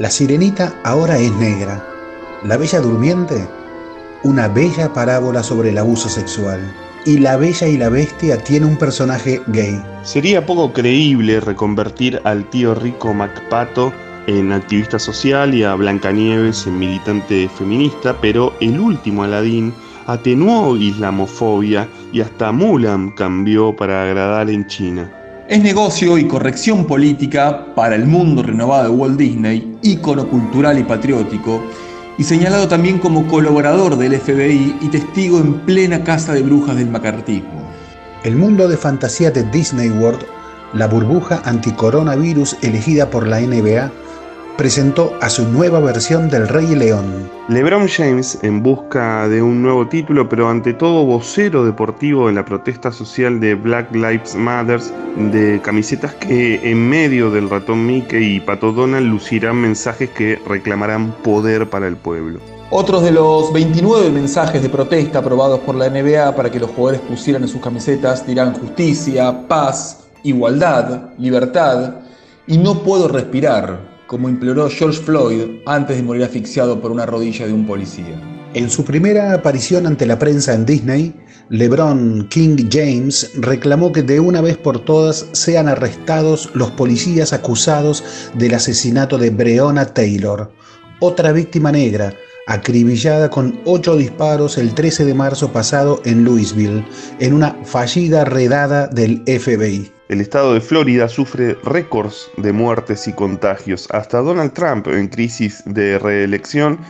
La sirenita ahora es negra. La bella durmiente, una bella parábola sobre el abuso sexual. Y la bella y la bestia tiene un personaje gay. Sería poco creíble reconvertir al tío rico MacPato en activista social y a Blancanieves en militante feminista, pero el último Aladín atenuó islamofobia y hasta Mulan cambió para agradar en China. Es negocio y corrección política para el mundo renovado de Walt Disney, ícono cultural y patriótico, y señalado también como colaborador del FBI y testigo en plena casa de brujas del macartismo. El mundo de fantasía de Disney World, la burbuja anticoronavirus elegida por la NBA, presentó a su nueva versión del Rey León. LeBron James en busca de un nuevo título, pero ante todo vocero deportivo en la protesta social de Black Lives Matter, de camisetas que en medio del ratón Mickey y Pato Donald lucirán mensajes que reclamarán poder para el pueblo. Otros de los 29 mensajes de protesta aprobados por la NBA para que los jugadores pusieran en sus camisetas dirán justicia, paz, igualdad, libertad y no puedo respirar, como imploró George Floyd antes de morir asfixiado por una rodilla de un policía. En su primera aparición ante la prensa en Disney, LeBron King James reclamó que de una vez por todas sean arrestados los policías acusados del asesinato de Breonna Taylor, otra víctima negra, acribillada con ocho disparos el 13 de marzo pasado en Louisville, en una fallida redada del FBI. El estado de Florida sufre récords de muertes y contagios. Hasta Donald Trump, en crisis de reelección,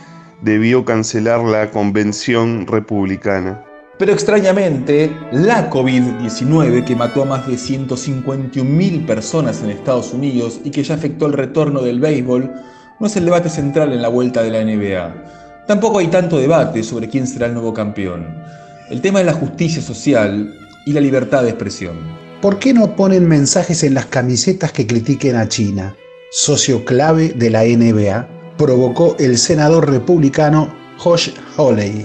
debió cancelar la convención republicana. Pero extrañamente, la COVID-19, que mató a más de 151.000 personas en Estados Unidos y que ya afectó el retorno del béisbol, no es el debate central en la vuelta de la NBA. Tampoco hay tanto debate sobre quién será el nuevo campeón. El tema es la justicia social y la libertad de expresión. ¿Por qué no ponen mensajes en las camisetas que critiquen a China? Socio clave de la NBA, provocó el senador republicano Josh Hawley.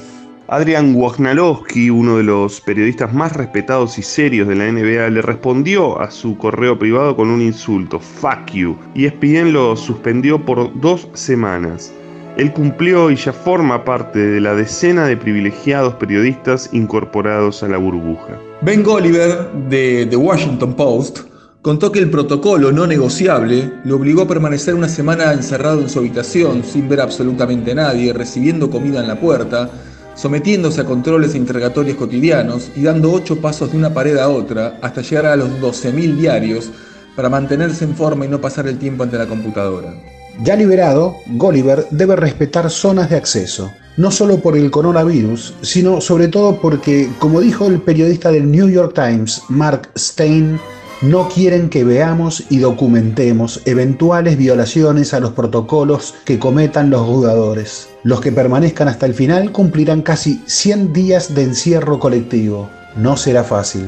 Adrian Wojnarowski, uno de los periodistas más respetados y serios de la NBA, le respondió a su correo privado con un insulto, fuck you, y ESPN lo suspendió por dos semanas. Él cumplió y ya forma parte de la decena de privilegiados periodistas incorporados a la burbuja. Ben Golliver, de The Washington Post, contó que el protocolo no negociable lo obligó a permanecer una semana encerrado en su habitación sin ver absolutamente a nadie, recibiendo comida en la puerta, sometiéndose a controles e interrogatorios cotidianos y dando ocho pasos de una pared a otra hasta llegar a los 12.000 diarios para mantenerse en forma y no pasar el tiempo ante la computadora. Ya liberado, Gulliver debe respetar zonas de acceso, no solo por el coronavirus, sino sobre todo porque, como dijo el periodista del New York Times, Mark Stein, no quieren que veamos y documentemos eventuales violaciones a los protocolos que cometan los jugadores. Los que permanezcan hasta el final cumplirán casi 100 días de encierro colectivo. No será fácil.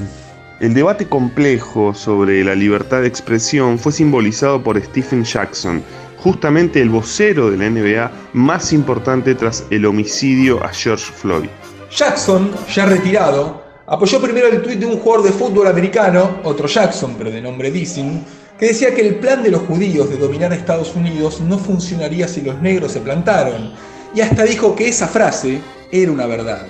El debate complejo sobre la libertad de expresión fue simbolizado por Stephen Jackson, justamente el vocero de la NBA más importante tras el homicidio a George Floyd. Jackson, ya retirado, apoyó primero el tuit de un jugador de fútbol americano, otro Jackson, pero de nombre Dissing, que decía que el plan de los judíos de dominar a Estados Unidos no funcionaría si los negros se plantaron, y hasta dijo que esa frase era una verdad.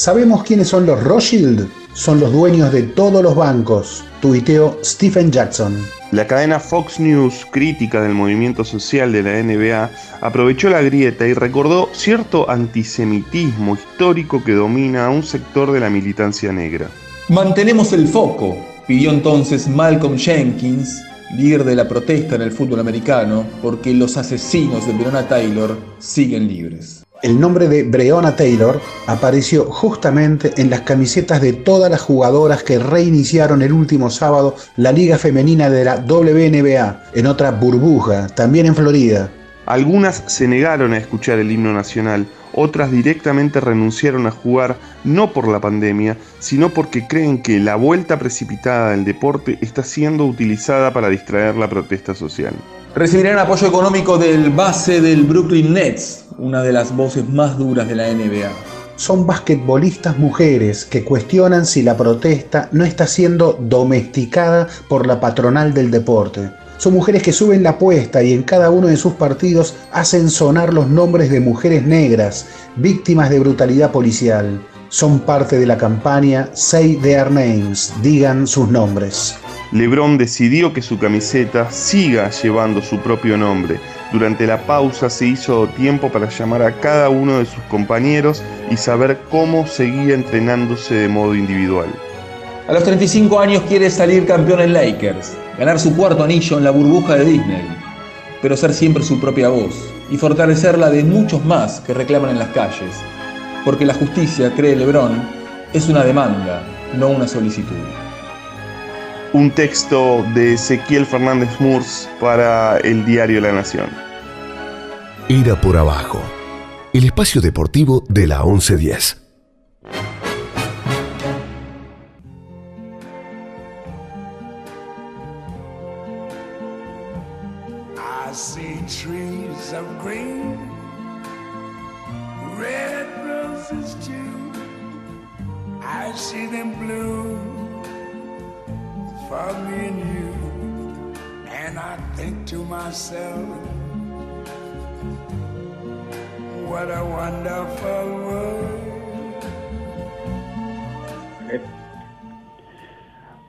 ¿Sabemos quiénes son los Rothschild? Son los dueños de todos los bancos, tuiteó Stephen Jackson. La cadena Fox News, crítica del movimiento social de la NBA, aprovechó la grieta y recordó cierto antisemitismo histórico que domina a un sector de la militancia negra. Mantenemos el foco, pidió entonces Malcolm Jenkins, líder de la protesta en el fútbol americano, porque los asesinos de Breonna Taylor siguen libres. El nombre de Breonna Taylor apareció justamente en las camisetas de todas las jugadoras que reiniciaron el último sábado la liga femenina de la WNBA, en otra burbuja, también en Florida. Algunas se negaron a escuchar el himno nacional, otras directamente renunciaron a jugar no por la pandemia, sino porque creen que la vuelta precipitada del deporte está siendo utilizada para distraer la protesta social. Recibirán apoyo económico del base del Brooklyn Nets, una de las voces más duras de la NBA. Son basquetbolistas mujeres que cuestionan si la protesta no está siendo domesticada por la patronal del deporte. Son mujeres que suben la apuesta y en cada uno de sus partidos hacen sonar los nombres de mujeres negras, víctimas de brutalidad policial. Son parte de la campaña Say Their Names, digan sus nombres. Lebron decidió que su camiseta siga llevando su propio nombre. Durante la pausa se hizo tiempo para llamar a cada uno de sus compañeros y saber cómo seguía entrenándose de modo individual. A los 35 años quiere salir campeón en Lakers, ganar su cuarto anillo en la burbuja de Disney, pero ser siempre su propia voz y fortalecer la de muchos más que reclaman en las calles, porque la justicia, cree Lebron, es una demanda, no una solicitud. Un texto de Ezequiel Fernández Murs para el diario La Nación. Ira por abajo, el espacio deportivo de la 1110.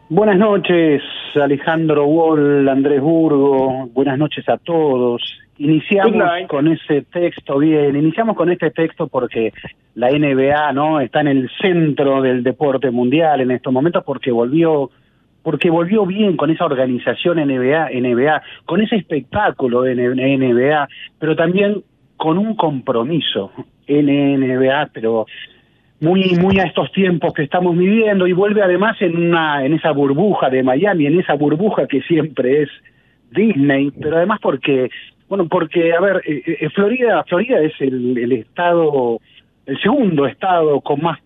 Buenas noches, Alejandro Wall, Andrés Burgo, buenas noches a todos. Iniciamos con ese texto, bien, iniciamos con este texto porque la NBA no está en el centro del deporte mundial en estos momentos porque volvió porque volvió bien con esa organización NBA, NBA, con ese espectáculo de NBA, pero también con un compromiso NBA, pero muy muy a estos tiempos que estamos viviendo y vuelve además en una en esa burbuja de Miami, en esa burbuja que siempre es Disney, pero además porque bueno, porque a ver, eh, eh, Florida Florida es el, el estado el segundo estado con más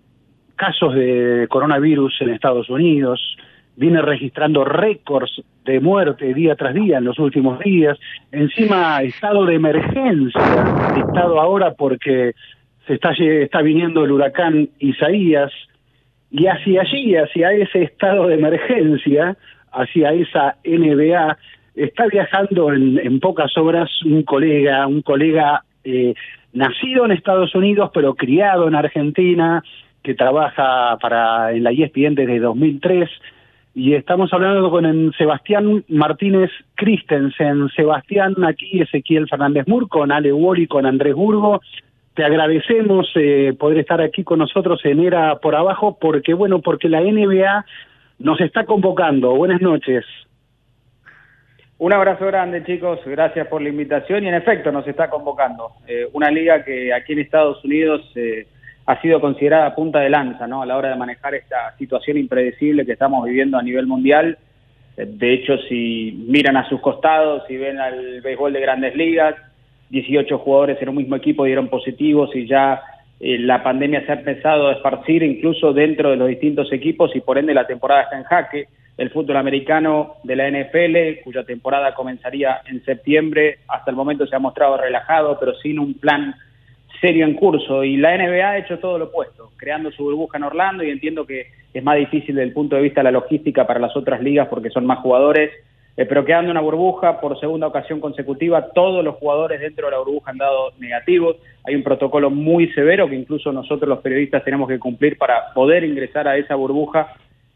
casos de coronavirus en Estados Unidos, viene registrando récords de muerte día tras día en los últimos días, encima estado de emergencia dictado ahora porque se está, está viniendo el huracán Isaías, y hacia allí, hacia ese estado de emergencia, hacia esa NBA, está viajando en, pocas horas un colega, un colega eh, nacido en Estados Unidos, pero criado en Argentina, que trabaja para en la ESPN desde 2003, y estamos hablando con Sebastián Martínez Christensen. Sebastián, aquí Ezequiel Fernández Mur, con Ale Wally, con Andrés Burgo, te agradecemos eh, poder estar aquí con nosotros en Era por Abajo, porque bueno, porque la NBA nos está convocando. Buenas noches. Un abrazo grande, chicos. Gracias por la invitación. Y en efecto, nos está convocando. Eh, una liga que aquí en Estados Unidos eh, ha sido considerada punta de lanza ¿no? a la hora de manejar esta situación impredecible que estamos viviendo a nivel mundial. de hecho, si miran a sus costados y ven al béisbol de grandes ligas, 18 jugadores en un mismo equipo dieron positivos y ya eh, la pandemia se ha empezado a esparcir incluso dentro de los distintos equipos y por ende la temporada está en jaque. El fútbol americano de la NFL, cuya temporada comenzaría en septiembre, hasta el momento se ha mostrado relajado, pero sin un plan serio en curso. Y la NBA ha hecho todo lo opuesto, creando su burbuja en Orlando y entiendo que es más difícil desde el punto de vista de la logística para las otras ligas porque son más jugadores eh, pero quedando una burbuja por segunda ocasión consecutiva, todos los jugadores dentro de la burbuja han dado negativos. Hay un protocolo muy severo que incluso nosotros los periodistas tenemos que cumplir para poder ingresar a esa burbuja.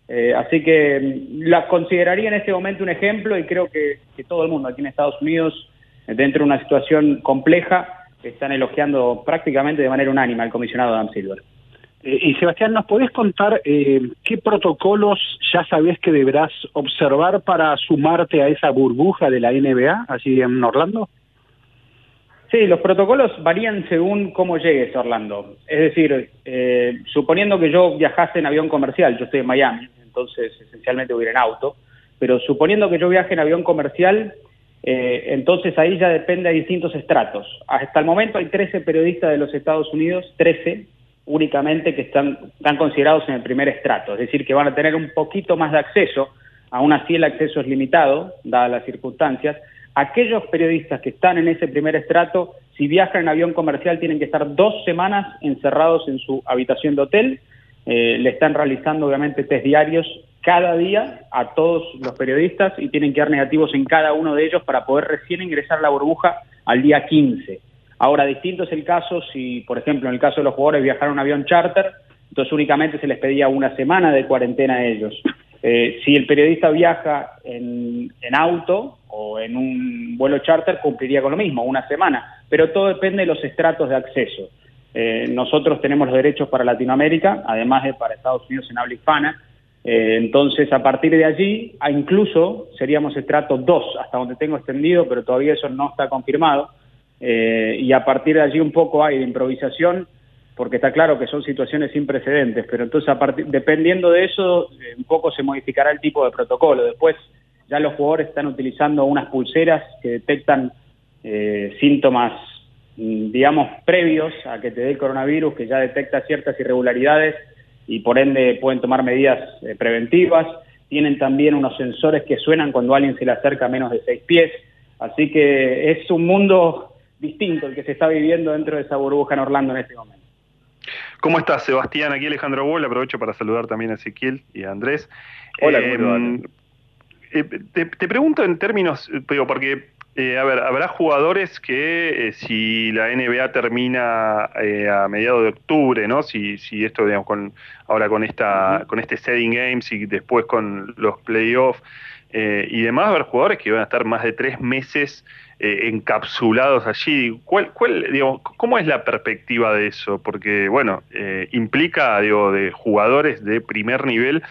Eh, así que mm, la consideraría en este momento un ejemplo y creo que, que todo el mundo aquí en Estados Unidos, dentro de una situación compleja, están elogiando prácticamente de manera unánime al comisionado Adam Silver. Eh, y Sebastián, ¿nos podés contar eh, qué protocolos ya sabés que deberás observar para sumarte a esa burbuja de la NBA, así en Orlando? Sí, los protocolos varían según cómo llegues a Orlando. Es decir, eh, suponiendo que yo viajase en avión comercial, yo estoy en Miami, entonces esencialmente voy a ir en auto, pero suponiendo que yo viaje en avión comercial, entonces ahí ya depende de distintos estratos. Hasta el momento hay 13 periodistas de los Estados Unidos, 13, únicamente que están, están considerados en el primer estrato, es decir, que van a tener un poquito más de acceso, aún así el acceso es limitado, dadas las circunstancias. Aquellos periodistas que están en ese primer estrato, si viajan en avión comercial, tienen que estar dos semanas encerrados en su habitación de hotel, eh, le están realizando obviamente test diarios cada día a todos los periodistas y tienen que dar negativos en cada uno de ellos para poder recién ingresar la burbuja al día 15. Ahora, distinto es el caso si, por ejemplo, en el caso de los jugadores viajaron en avión charter, entonces únicamente se les pedía una semana de cuarentena a ellos. Eh, si el periodista viaja en, auto o en un vuelo charter, cumpliría con lo mismo, una semana, pero todo depende de los estratos de acceso. Eh, nosotros tenemos los derechos para Latinoamérica, además de para Estados Unidos en habla hispana, eh, entonces a partir de allí, incluso seríamos estrato 2, hasta donde tengo extendido, pero todavía eso no está confirmado, y a partir de allí un poco hay de improvisación, porque está claro que son situaciones sin precedentes, pero entonces a partir, dependiendo de eso, eh, un poco se modificará el tipo de protocolo. Después ya los jugadores están utilizando unas pulseras que detectan eh, síntomas, mm, digamos, previos a que te dé el coronavirus, que ya detecta ciertas irregularidades y por ende pueden tomar medidas eh, preventivas. Tienen también unos sensores que suenan cuando alguien se le acerca a menos de seis pies. Así que es un mundo distinto el que se está viviendo dentro de esa burbuja en Orlando en este momento. ¿Cómo estás, Sebastián? Aquí Alejandro Boll. Aprovecho para saludar también a Ezequiel y a Andrés. Hola, eh, eh, te, pregunto en términos, digo, porque, eh, a ver, habrá jugadores que si la NBA termina a mediados de octubre, ¿no? Si, si esto, digamos, con, ahora con, esta, con este setting games y después con los playoffs y demás, habrá jugadores que van a estar más de tres meses eh, encapsulados allí. ¿Cuál, cuál, ¿Cómo es la perspectiva de eso? Porque, bueno, eh, implica, digo, de jugadores de primer nivel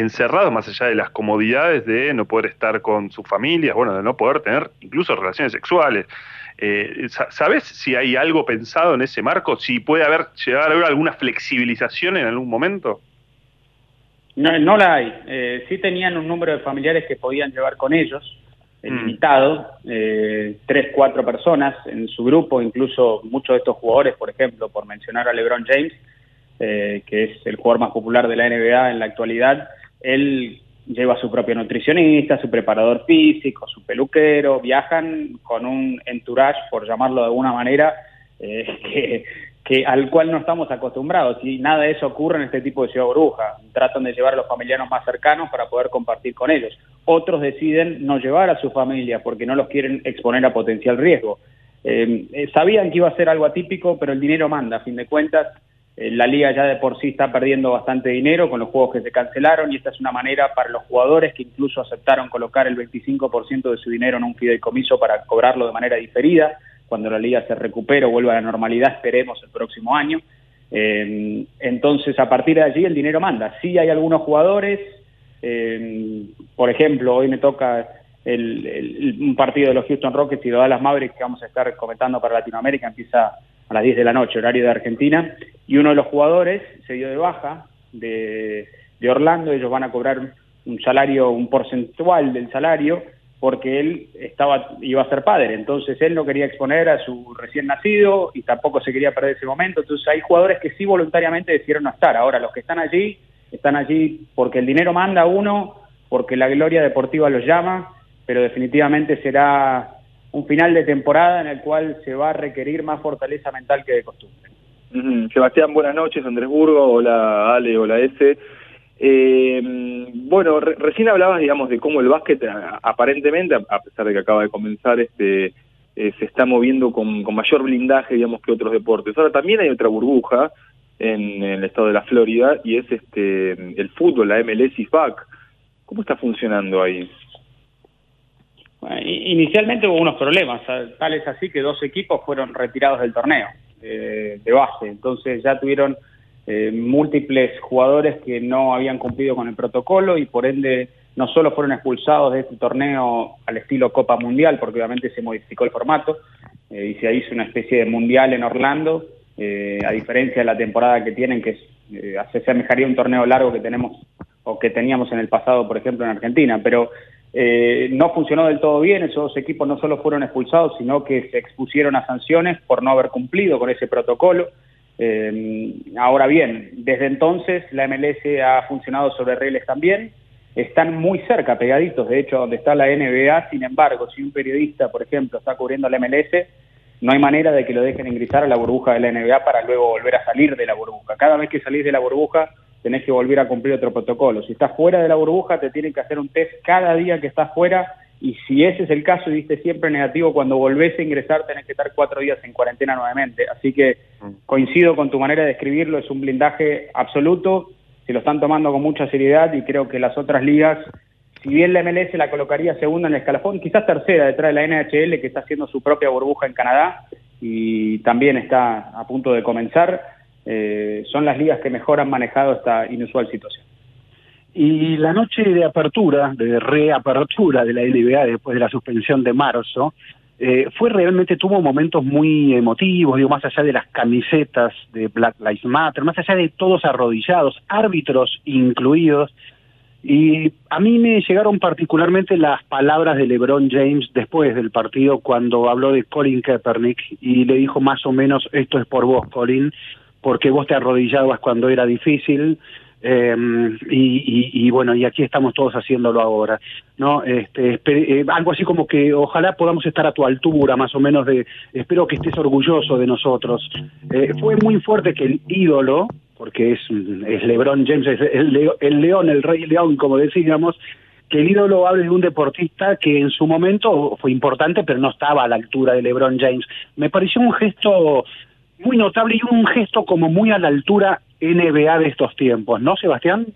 encerrados más allá de las comodidades de no poder estar con sus familias, bueno, de no poder tener incluso relaciones sexuales. Eh, ¿Sabes si hay algo pensado en ese marco? ¿Si puede haber, llegar a haber alguna flexibilización en algún momento? No, no la hay. Eh, sí tenían un número de familiares que podían llevar con ellos, Mm. limitado, eh, tres, cuatro personas en su grupo, incluso muchos de estos jugadores, por ejemplo, por mencionar a LeBron James, eh, que es el jugador más popular de la NBA en la actualidad, él lleva a su propio nutricionista, su preparador físico, su peluquero, viajan con un entourage, por llamarlo de alguna manera, eh, que al cual no estamos acostumbrados y nada de eso ocurre en este tipo de ciudad bruja. Tratan de llevar a los familiares más cercanos para poder compartir con ellos. Otros deciden no llevar a su familia porque no los quieren exponer a potencial riesgo. Eh, sabían que iba a ser algo atípico, pero el dinero manda. A fin de cuentas, la liga ya de por sí está perdiendo bastante dinero con los juegos que se cancelaron y esta es una manera para los jugadores que incluso aceptaron colocar el 25% de su dinero en un fideicomiso para cobrarlo de manera diferida cuando la liga se recupere o vuelva a la normalidad, esperemos el próximo año. Eh, entonces, a partir de allí el dinero manda. Sí hay algunos jugadores, eh, por ejemplo, hoy me toca un partido de los Houston Rockets y de Dallas Mavericks que vamos a estar comentando para Latinoamérica, empieza a las 10 de la noche, horario de Argentina, y uno de los jugadores se dio de baja de, Orlando, ellos van a cobrar un salario, un porcentual del salario, porque él estaba iba a ser padre, entonces él no quería exponer a su recién nacido y tampoco se quería perder ese momento, entonces hay jugadores que sí voluntariamente decidieron no estar, ahora los que están allí, están allí porque el dinero manda a uno, porque la gloria deportiva los llama, pero definitivamente será un final de temporada en el cual se va a requerir más fortaleza mental que de costumbre. Sebastián, buenas noches, Andrés Burgo, hola Ale, hola S. Eh, bueno, recién hablabas, digamos, de cómo el básquet aparentemente, a pesar de que acaba de comenzar, este, eh, se está moviendo con, mayor blindaje, digamos, que otros deportes. Ahora también hay otra burbuja en, el estado de la Florida y es este el fútbol, la MLS is back. ¿Cómo está funcionando ahí? Inicialmente hubo unos problemas, tal es así que dos equipos fueron retirados del torneo eh, de base, entonces ya tuvieron eh, múltiples jugadores que no habían cumplido con el protocolo y por ende no solo fueron expulsados de este torneo al estilo Copa Mundial, porque obviamente se modificó el formato eh, y se hizo una especie de mundial en Orlando, eh, a diferencia de la temporada que tienen, que se asemejaría un torneo largo que tenemos o que teníamos en el pasado, por ejemplo, en Argentina, pero no funcionó del todo bien, esos dos equipos no solo fueron expulsados, sino que se expusieron a sanciones por no haber cumplido con ese protocolo. Eh, ahora bien, desde entonces la MLS ha funcionado sobre reglas también, están muy cerca, pegaditos, de hecho, donde está la NBA, sin embargo, si un periodista, por ejemplo, está cubriendo la MLS, no hay manera de que lo dejen ingresar a la burbuja de la NBA para luego volver a salir de la burbuja. Cada vez que salís de la burbuja tenés que volver a cumplir otro protocolo. Si estás fuera de la burbuja, te tienen que hacer un test cada día que estás fuera y si ese es el caso y diste siempre negativo, cuando volvés a ingresar tenés que estar cuatro días en cuarentena nuevamente. Así que mm. coincido con tu manera de describirlo, es un blindaje absoluto, se lo están tomando con mucha seriedad y creo que las otras ligas, si bien la MLS la colocaría segunda en el escalafón, quizás tercera detrás de la NHL que está haciendo su propia burbuja en Canadá y también está a punto de comenzar, eh, son las ligas que mejor han manejado esta inusual situación. Y la noche de apertura, de reapertura de la NBA después de la suspensión de marzo, eh, fue realmente, tuvo momentos muy emotivos, digo, más allá de las camisetas de Black Lives Matter, más allá de todos arrodillados, árbitros incluidos. Y a mí me llegaron particularmente las palabras de LeBron James después del partido cuando habló de Colin Kaepernick y le dijo más o menos, esto es por vos, Colin, porque vos te arrodillabas cuando era difícil, eh, y, bueno, y aquí estamos todos haciéndolo ahora, ¿no? Este, eh, algo así como que ojalá podamos estar a tu altura, más o menos, de espero que estés orgulloso de nosotros. Eh, fue muy fuerte que el ídolo, porque es, es LeBron James, es el, el león, el rey león, como decíamos, que el ídolo hable de un deportista que en su momento fue importante, pero no estaba a la altura de LeBron James. Me pareció un gesto muy notable y un gesto como muy a la altura NBA de estos tiempos, ¿no, Sebastián?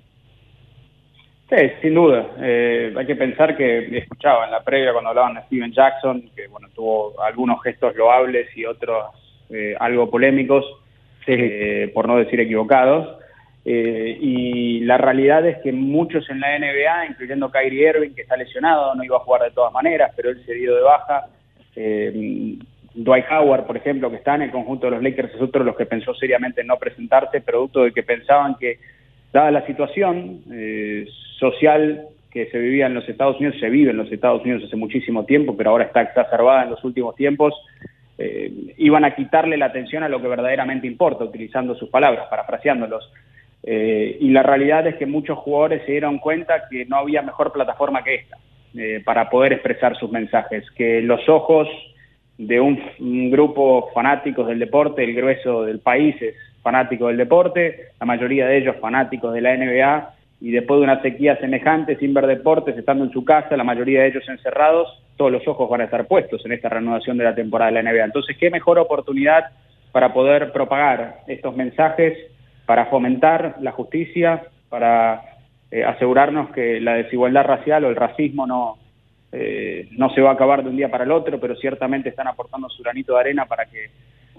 Sí, sin duda. Eh, hay que pensar que escuchaba en la previa cuando hablaban de Steven Jackson, que bueno, tuvo algunos gestos loables y otros eh, algo polémicos, eh, por no decir equivocados. y la realidad es que muchos en la NBA, incluyendo Kyrie Irving, que está lesionado, no iba a jugar de todas maneras, pero él se dio de baja. Dwight Howard, por ejemplo, que está en el conjunto de los Lakers, es otro de los que pensó seriamente en no presentarse, producto de que pensaban que, dada la situación eh, social que se vivía en los Estados Unidos, se vive en los Estados Unidos hace muchísimo tiempo, pero ahora está exacerbada en los últimos tiempos, eh, iban a quitarle la atención a lo que verdaderamente importa, utilizando sus palabras, parafraseándolos. Eh, y la realidad es que muchos jugadores se dieron cuenta que no había mejor plataforma que esta para poder expresar sus mensajes, que los ojos de un, grupo fanáticos del deporte, el grueso del país es fanático del deporte, la mayoría de ellos fanáticos de la NBA, y después de una sequía semejante, sin ver deportes, estando en su casa, la mayoría de ellos encerrados, todos los ojos van a estar puestos en esta reanudación de la temporada de la NBA. Entonces, ¿qué mejor oportunidad para poder propagar estos mensajes, para fomentar la justicia, para eh, asegurarnos que la desigualdad racial o el racismo no, eh, no se va a acabar de un día para el otro, pero ciertamente están aportando su granito de arena para que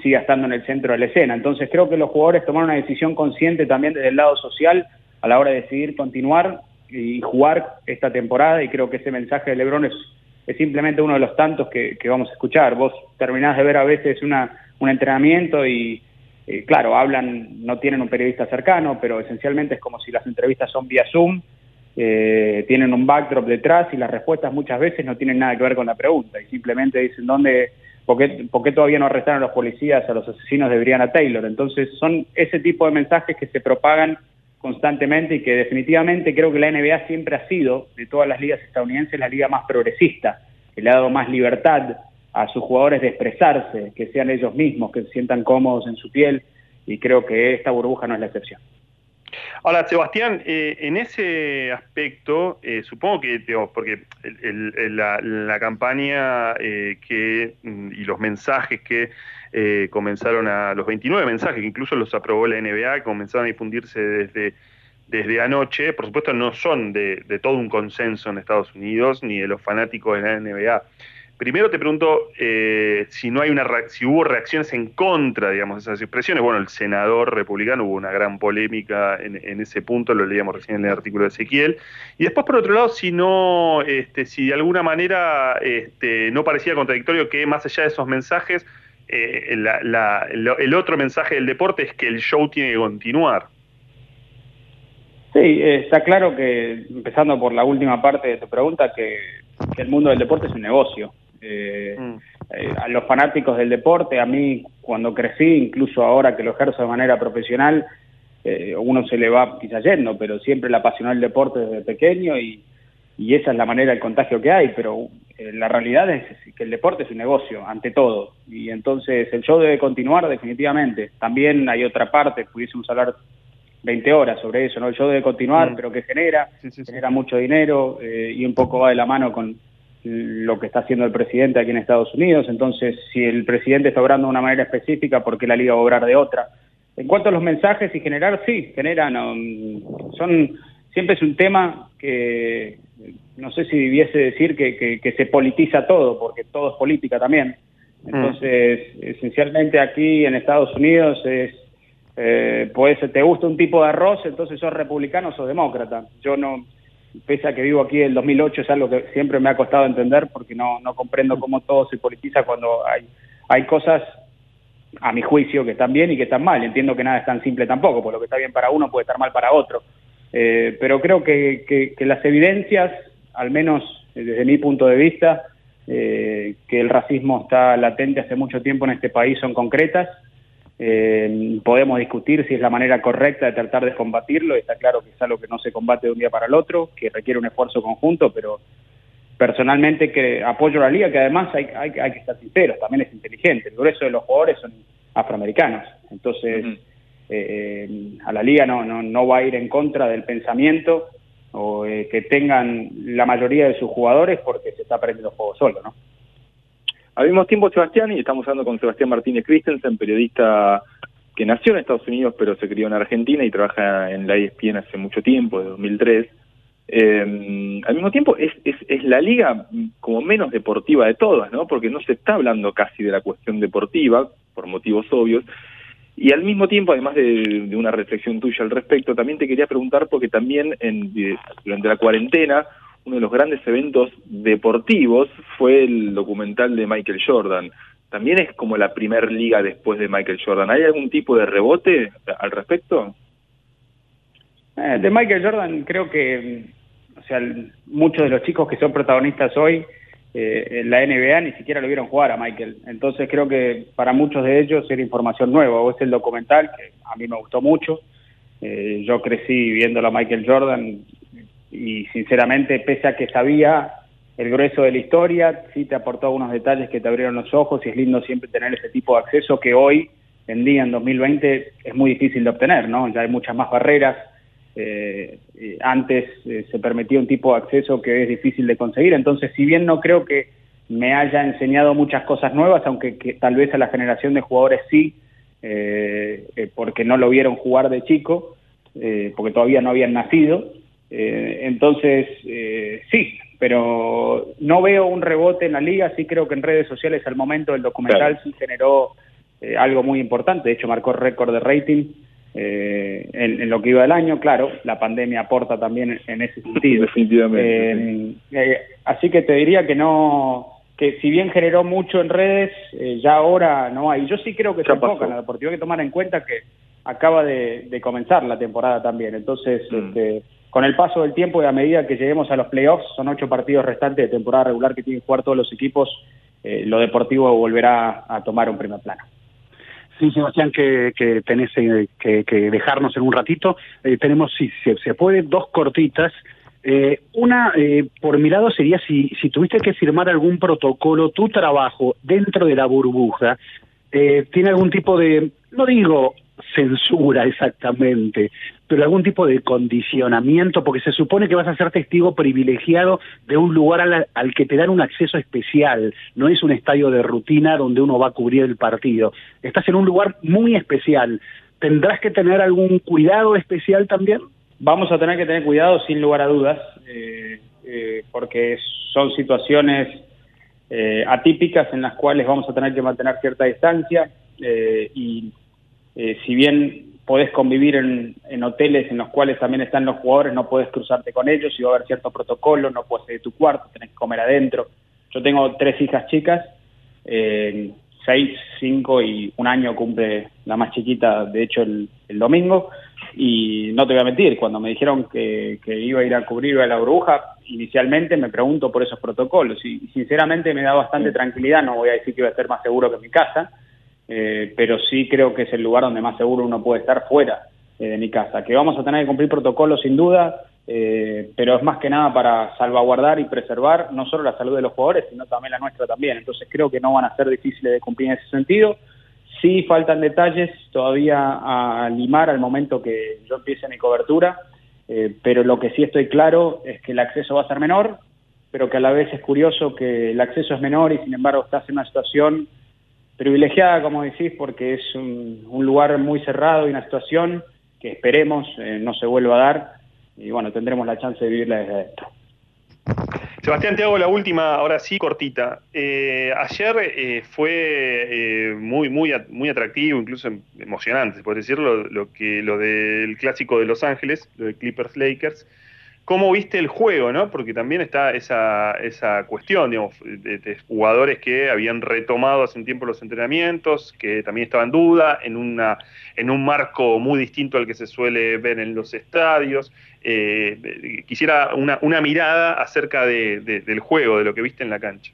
siga estando en el centro de la escena. Entonces creo que los jugadores tomaron una decisión consciente también desde el lado social a la hora de decidir continuar y jugar esta temporada y creo que ese mensaje de Lebron es, simplemente uno de los tantos que, vamos a escuchar. Vos terminás de ver a veces una, un entrenamiento y, eh, claro, hablan, no tienen un periodista cercano, pero esencialmente es como si las entrevistas son vía Zoom eh, tienen un backdrop detrás y las respuestas muchas veces no tienen nada que ver con la pregunta y simplemente dicen dónde, por qué, todavía no arrestaron a los policías, a los asesinos de Brianna Taylor. Entonces son ese tipo de mensajes que se propagan constantemente y que definitivamente creo que la NBA siempre ha sido, de todas las ligas estadounidenses, la liga más progresista, que le ha dado más libertad a sus jugadores de expresarse, que sean ellos mismos, que se sientan cómodos en su piel y creo que esta burbuja no es la excepción. Ahora, Sebastián, eh, en ese aspecto, eh, supongo que, porque la, campaña eh, que mm, y los mensajes que comenzaron a, los 29 mensajes que incluso los aprobó la NBA, comenzaron a difundirse desde, desde anoche, por supuesto no son de todo un consenso en Estados Unidos ni de los fanáticos de la NBA. Primero te pregunto eh, si no hay una si hubo reacciones en contra, digamos, de esas expresiones. Bueno, el senador republicano hubo una gran polémica en, ese punto, lo leíamos recién en el artículo de Ezequiel. Y después, por otro lado, si no, este, si de alguna manera este, no parecía contradictorio que más allá de esos mensajes, eh, el otro mensaje del deporte es que el show tiene que continuar. Sí, eh, está claro que, empezando por la última parte de tu pregunta, que el mundo del deporte es un negocio eh, mm. eh, a los fanáticos del deporte, a mí cuando crecí, incluso ahora que lo ejerzo de manera profesional, eh, uno se le va quizás yendo, pero siempre le apasionó el deporte desde pequeño y, esa es la manera del contagio que hay, pero eh, la realidad es que el deporte es un negocio, ante todo, y entonces el show debe continuar definitivamente. También hay otra parte, pudiésemos hablar 20 horas sobre eso, ¿no? Yo debe continuar, mm. pero que genera, genera mucho dinero eh, y un poco va de la mano con lo que está haciendo el presidente aquí en Estados Unidos. Entonces, si el presidente está obrando de una manera específica, ¿por qué la liga va a obrar de otra? En cuanto a los mensajes y generar, sí, generan, um, son, siempre es un tema que no sé si debiese decir que, que, se politiza todo, porque todo es política también. Mm. Entonces, esencialmente aquí en Estados Unidos es eh, pues te gusta un tipo de arroz, entonces sos republicano o sos demócrata. Yo no, pese a que vivo aquí en 2008, es algo que siempre me ha costado entender porque no, no comprendo cómo todo se politiza cuando hay, hay cosas, a mi juicio, que están bien y que están mal. Entiendo que nada es tan simple tampoco, porque lo que está bien para uno puede estar mal para otro. Eh, pero creo que, que, las evidencias, al menos desde mi punto de vista, eh, que el racismo está latente hace mucho tiempo en este país son concretas eh, podemos discutir si es la manera correcta de tratar de combatirlo, está claro que es algo que no se combate de un día para el otro, que requiere un esfuerzo conjunto, pero personalmente que apoyo a la liga, que además hay, hay, que estar sinceros, también es inteligente, el grueso de los jugadores son afroamericanos, entonces eh, a la liga no, no, no va a ir en contra del pensamiento o eh, que tengan la mayoría de sus jugadores porque se está perdiendo el juego solo, ¿no? Al mismo tiempo, Sebastián, y estamos hablando con Sebastián Martínez Christensen, periodista que nació en Estados Unidos pero se crió en Argentina y trabaja en la ESPN hace mucho tiempo, de 2003. Eh, al mismo tiempo es, es, la liga como menos deportiva de todas, ¿no? Porque no se está hablando casi de la cuestión deportiva, por motivos obvios. Y al mismo tiempo, además de, una reflexión tuya al respecto, también te quería preguntar, porque también en, durante la cuarentena uno de los grandes eventos deportivos fue el documental de Michael Jordan. También es como la primer liga después de Michael Jordan. ¿Hay algún tipo de rebote al respecto? Eh, de Michael Jordan creo que, o sea, muchos de los chicos que son protagonistas hoy eh, en la NBA ni siquiera lo vieron jugar a Michael. Entonces creo que para muchos de ellos era información nueva. O es el documental, que a mí me gustó mucho. Eh, yo crecí viendo a Michael Jordan y sinceramente, pese a que sabía el grueso de la historia, sí te aportó algunos detalles que te abrieron los ojos y es lindo siempre tener ese tipo de acceso que hoy en día, en 2020, es muy difícil de obtener, ¿no? Ya hay muchas más barreras. Eh, antes eh, se permitía un tipo de acceso que es difícil de conseguir. Entonces, si bien no creo que me haya enseñado muchas cosas nuevas, aunque tal vez a la generación de jugadores sí, eh, porque no lo vieron jugar de chico, porque todavía no habían nacido, eh, entonces, eh, sí, pero no veo un rebote en la liga, sí creo que en redes sociales al momento del documental sí generó eh, algo muy importante, de hecho marcó récord de rating en, lo que iba del año, claro, la pandemia aporta también en, ese sentido. Definitivamente. así que te diría que no, que si bien generó mucho en redes, ya ahora no hay. Yo sí creo que se enfoca en la deportiva, hay que tomar en cuenta que acaba de, comenzar la temporada también, entonces... Mm. Este, con el paso del tiempo y a medida que lleguemos a los playoffs, son ocho partidos restantes de temporada regular que tienen que jugar todos los equipos, eh, lo deportivo volverá a tomar un primer plano. Sí, Sebastián, que, que tenés eh, que, dejarnos en un ratito. Eh, tenemos, si se, puede, dos cortitas. una, por mi lado, sería si, si tuviste que firmar algún protocolo, tu trabajo dentro de la burbuja, ¿tiene algún tipo de, no digo censura exactamente, pero algún tipo de condicionamiento, porque se supone que vas a ser testigo privilegiado de un lugar al, que te dan un acceso especial, no es un estadio de rutina donde uno va a cubrir el partido, estás en un lugar muy especial, ¿tendrás que tener algún cuidado especial también? Vamos a tener que tener cuidado sin lugar a dudas, eh, eh, porque son situaciones eh, atípicas en las cuales vamos a tener que mantener cierta distancia y eh, si bien podés convivir en, hoteles en los cuales también están los jugadores, no puedes cruzarte con ellos, y va a haber cierto protocolo, no puedes ir de tu cuarto, tenés que comer adentro. Yo tengo tres hijas chicas, eh, seis, cinco y un año cumple la más chiquita, de hecho, el, domingo. Y no te voy a mentir, cuando me dijeron que, iba a ir a cubrir a la burbuja, inicialmente me pregunto por esos protocolos y sinceramente me da bastante tranquilidad, no voy a decir que iba a ser más seguro que mi casa, eh, pero sí creo que es el lugar donde más seguro uno puede estar fuera eh, de mi casa. Que vamos a tener que cumplir protocolos sin duda, eh, pero es más que nada para salvaguardar y preservar no solo la salud de los jugadores, sino también la nuestra también. Entonces creo que no van a ser difíciles de cumplir en ese sentido. Sí, faltan detalles todavía a limar al momento que yo empiece mi cobertura, eh, pero lo que sí estoy claro es que el acceso va a ser menor, pero que a la vez es curioso que el acceso es menor y sin embargo estás en una situación privilegiada, como decís, porque es un, lugar muy cerrado y una situación que esperemos eh, no se vuelva a dar y bueno, tendremos la chance de vivirla desde adentro. Sebastián, te hago la última, ahora sí, cortita. Eh, ayer eh, fue muy, muy, muy atractivo, incluso emocionante, por decirlo, lo, que, lo del clásico de Los Ángeles, lo de Clippers Lakers. ¿Cómo viste el juego, no? Porque también está esa, esa cuestión, digamos, de, jugadores que habían retomado hace un tiempo los entrenamientos, que también estaban en duda, en, una, en un marco muy distinto al que se suele ver en los estadios. Eh, quisiera una, mirada acerca del juego, de lo que viste en la cancha.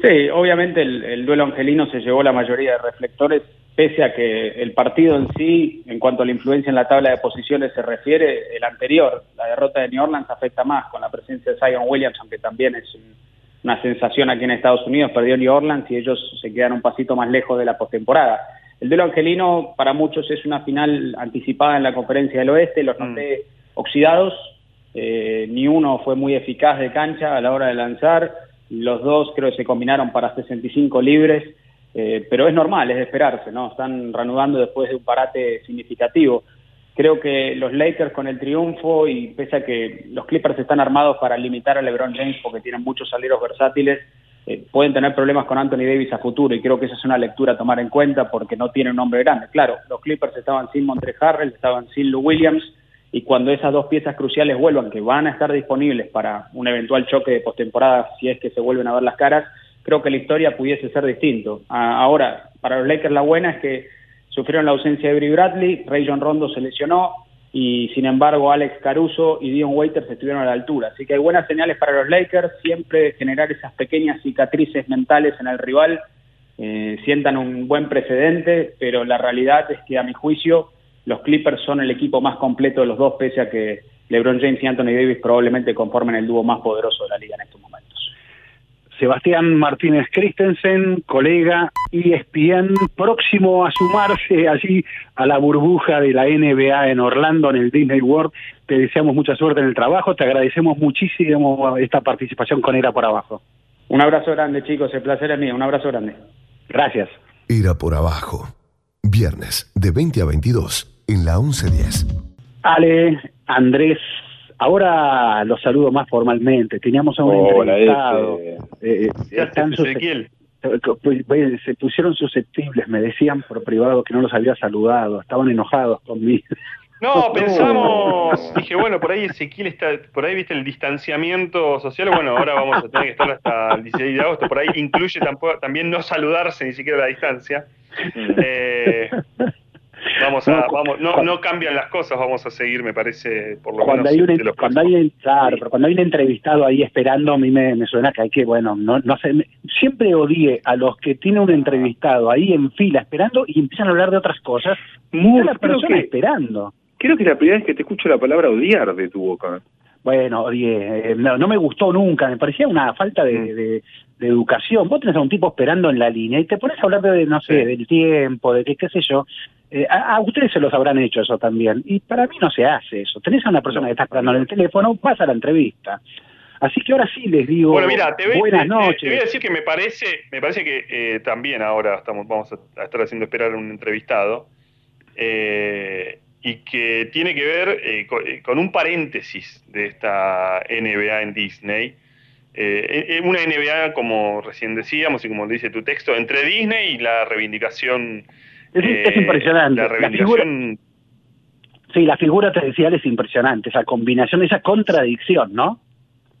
Sí, obviamente el, el duelo angelino se llevó la mayoría de reflectores pese a que el partido en sí, en cuanto a la influencia en la tabla de posiciones se refiere, el anterior, la derrota de New Orleans afecta más con la presencia de Zion Williams, aunque también es una sensación aquí en Estados Unidos, perdió New Orleans y ellos se quedan un pasito más lejos de la postemporada. El duelo angelino para muchos es una final anticipada en la conferencia del oeste, los mm. noté oxidados, eh, ni uno fue muy eficaz de cancha a la hora de lanzar, los dos creo que se combinaron para 65 libres, eh, pero es normal, es de esperarse, ¿no? Están reanudando después de un parate significativo. Creo que los Lakers con el triunfo y pese a que los Clippers están armados para limitar a LeBron James porque tienen muchos aleros versátiles, eh, pueden tener problemas con Anthony Davis a futuro y creo que esa es una lectura a tomar en cuenta porque no tienen un hombre grande. Claro, los Clippers estaban sin Montre Harrell, estaban sin Lou Williams y cuando esas dos piezas cruciales vuelvan, que van a estar disponibles para un eventual choque de postemporada si es que se vuelven a ver las caras, creo que la historia pudiese ser distinto. ahora, para los Lakers la buena es que sufrieron la ausencia de Bri Bradley, Ray John Rondo se lesionó y sin embargo Alex Caruso y Dion Waiters estuvieron a la altura. Así que hay buenas señales para los Lakers, siempre generar esas pequeñas cicatrices mentales en el rival, eh, sientan un buen precedente, pero la realidad es que a mi juicio los Clippers son el equipo más completo de los dos, pese a que LeBron James y Anthony Davis probablemente conformen el dúo más poderoso de la liga en estos momentos. Sebastián Martínez Christensen, colega ESPN, próximo a sumarse allí a la burbuja de la NBA en Orlando, en el Disney World. Te deseamos mucha suerte en el trabajo, te agradecemos muchísimo esta participación con Era por Abajo. Un abrazo grande, chicos, el placer es mío, un abrazo grande. Gracias. Era por Abajo, viernes de 20 a 22 en la 1110. Ale, Andrés, Ahora los saludo más formalmente. Teníamos a un entrevistado. Eh, eh, están Ezequiel. Pues, pues, se pusieron susceptibles, me decían por privado que no los había saludado, estaban enojados conmigo. No, pensamos, dije, bueno, por ahí Ezequiel está, por ahí viste el distanciamiento social, bueno, ahora vamos a tener que estar hasta el 16 de agosto, por ahí incluye tampoco, también no saludarse ni siquiera a la distancia. Eh, Vamos a, vamos, no, no cambian las cosas, vamos a seguir, me parece, por lo cuando menos. Hay un, cuando hay, claro, pero cuando hay un entrevistado ahí esperando, a mí me, suena que hay que, bueno, no, no sé, siempre odié a los que tienen un entrevistado ahí en fila esperando y empiezan a hablar de otras cosas. Muy la persona esperando. Creo que es la primera vez que te escucho la palabra odiar de tu boca. Bueno, odié, eh, no, me gustó nunca, me parecía una falta de, mm. de, educación. Vos tenés a un tipo esperando en la línea y te pones a hablar de, no sé, del tiempo, de qué, qué sé yo. Eh, a, ustedes se los habrán hecho eso también. Y para mí no se hace eso. Tenés a una persona que está esperando en el teléfono, vas a la entrevista. Así que ahora sí les digo bueno, mira, te buenas noches. Te, voy a decir que me parece, me parece que eh, también ahora estamos, vamos a, estar haciendo esperar a un entrevistado eh, y que tiene que ver con, un paréntesis de esta NBA en Disney. una NBA, como recién decíamos y como dice tu texto, entre Disney y la reivindicación es, eh, impresionante. La, figura, sí, la figura tradicional es impresionante, esa combinación, esa contradicción, ¿no?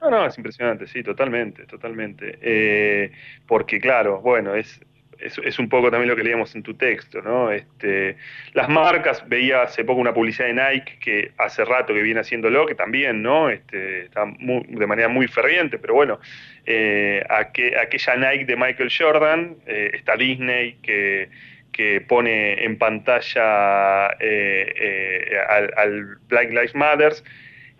No, no, es impresionante, sí, totalmente, totalmente. Eh, porque, claro, bueno, es, es, un poco también lo que leíamos en tu texto, ¿no? Este, las marcas, veía hace poco una publicidad de Nike que hace rato que viene haciéndolo, que también, ¿no? Este, está de manera muy ferviente, pero bueno, eh, aquella Nike de Michael Jordan, está Disney que que pone en pantalla eh, eh, al, Black Lives Matter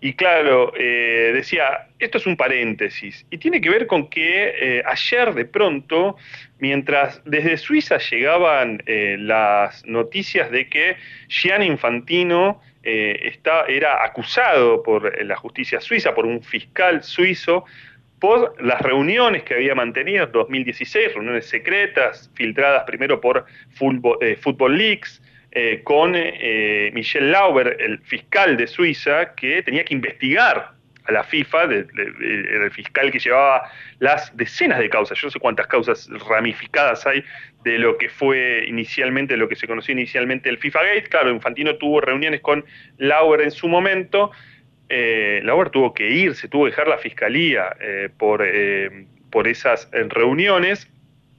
Y claro, eh, decía, esto es un paréntesis, y tiene que ver con que eh, ayer de pronto, mientras desde Suiza llegaban eh, las noticias de que Gianni Infantino está, era acusado por la justicia suiza, por un fiscal suizo, por las reuniones que había mantenido en 2016, reuniones secretas, filtradas primero por Football Leaks, eh, con eh, Michel Lauber, el fiscal de Suiza, que tenía que investigar a la FIFA, el fiscal que llevaba las decenas de causas, yo no sé cuántas causas ramificadas hay de lo que fue inicialmente, lo que se conoció inicialmente el FIFA Gate. Claro, Infantino tuvo reuniones con Lauber en su momento. Eh, Lauber tuvo que irse, tuvo que dejar la fiscalía por esas reuniones.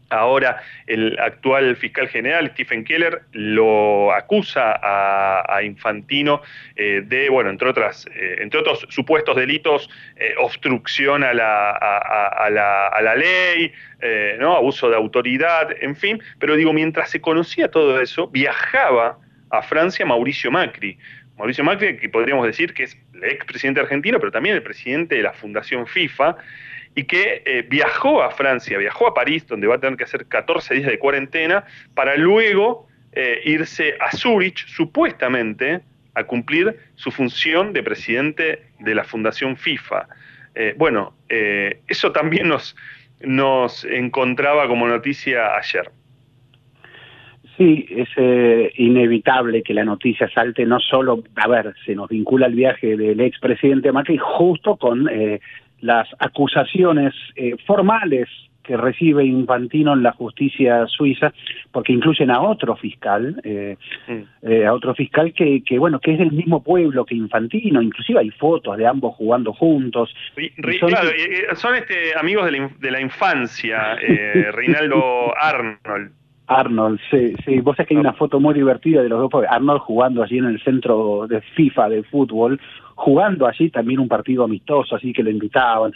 Ahora el actual fiscal general, Stephen Keller, lo acusa a, Infantino eh, de, bueno, entre, otras, eh, entre otros supuestos delitos, eh, obstrucción a la, ley, abuso de autoridad, en fin. Pero digo, mientras se conocía todo eso, viajaba a Francia Mauricio Macri. Mauricio Macri, que podríamos decir que es el expresidente argentino, pero también el presidente de la Fundación FIFA, y que eh, viajó a Francia, viajó a París, donde va a tener que hacer 14 días de cuarentena, para luego eh, irse a Zurich, supuestamente, a cumplir su función de presidente de la Fundación FIFA. Eh, bueno, eso también nos, nos encontraba como noticia ayer. Sí, es inevitable que la noticia salte no solo, a ver, se nos vincula el viaje del expresidente Macri justo con las acusaciones eh, formales que recibe Infantino en la justicia suiza, porque incluyen a otro fiscal, eh, eh, a otro fiscal que, que, bueno, que es del mismo pueblo que Infantino, inclusive hay fotos de ambos jugando juntos. son, claro, son este, amigos de la, de la infancia, Reinaldo Arnold. Arnold, sí, sí, vos sabés que hay una foto muy divertida de los dos, Arnold jugando allí en el centro de FIFA de fútbol, jugando allí también un partido amistoso, así que lo invitaban.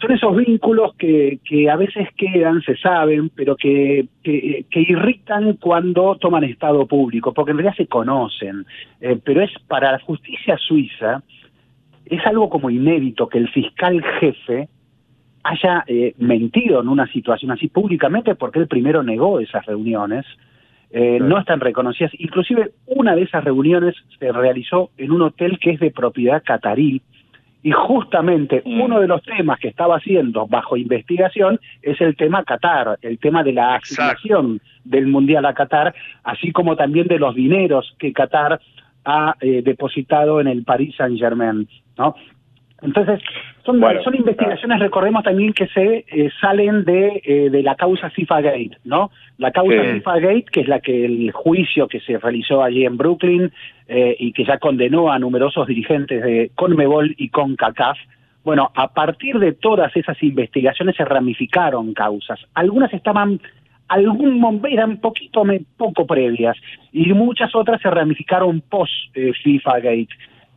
Son esos vínculos que, que a veces quedan, se saben, pero que, que, irritan cuando toman estado público, porque en realidad se conocen. Eh, pero es para la justicia suiza, es algo como inédito que el fiscal jefe haya eh, mentido en una situación así públicamente porque él primero negó esas reuniones, eh, no están reconocidas. Inclusive una de esas reuniones se realizó en un hotel que es de propiedad catarí y justamente mm. uno de los temas que estaba haciendo bajo investigación es el tema Qatar, el tema de la asignación del Mundial a Qatar, así como también de los dineros que Qatar ha eh, depositado en el Paris Saint Germain, ¿no? Entonces, son, son investigaciones, recordemos también que se eh, salen de, eh, de la causa FIFA Gate, ¿no? La causa FIFA Gate, que es la que el juicio que se realizó allí en Brooklyn eh, y que ya condenó a numerosos dirigentes de Conmebol y CONCACAF. Bueno, a partir de todas esas investigaciones se ramificaron causas. Algunas estaban algún eran poquito poco previas y muchas otras se ramificaron post FIFA Gate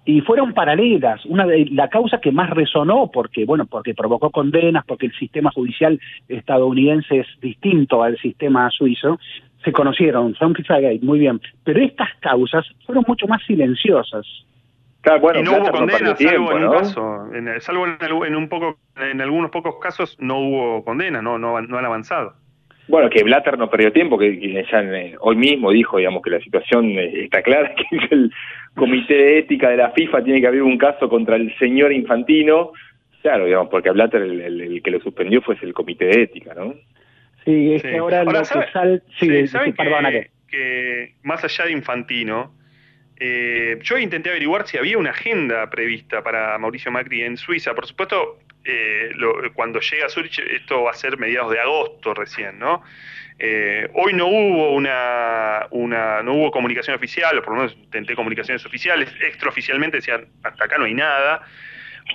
y fueron paralelas. Una de la causa que más resonó, porque bueno, porque provocó condenas, porque el sistema judicial estadounidense es distinto al sistema suizo, se conocieron, son Gate, muy bien. Pero estas causas fueron mucho más silenciosas. y no hubo condenas, salvo en un caso, en, salvo en, un poco, en algunos pocos casos no hubo condenas, no, no, no han avanzado. Bueno, que Blatter no perdió tiempo, que, ya eh, hoy mismo dijo, digamos, que la situación eh, está clara, que el comité de ética de la FIFA tiene que abrir un caso contra el señor Infantino, claro, digamos, porque a Blatter el, que lo suspendió fue el comité de ética, ¿no? Sí, es que ahora, lo que sal... Sí, ¿saben que, más allá de Infantino, eh, yo intenté averiguar si había una agenda prevista para Mauricio Macri en Suiza. Por supuesto, eh, cuando llega a Zurich, esto va a ser mediados de agosto recién, ¿no? Eh, hoy no hubo una, no hubo comunicación oficial, o por lo menos intenté comunicaciones oficiales, extraoficialmente decían, hasta acá no hay nada,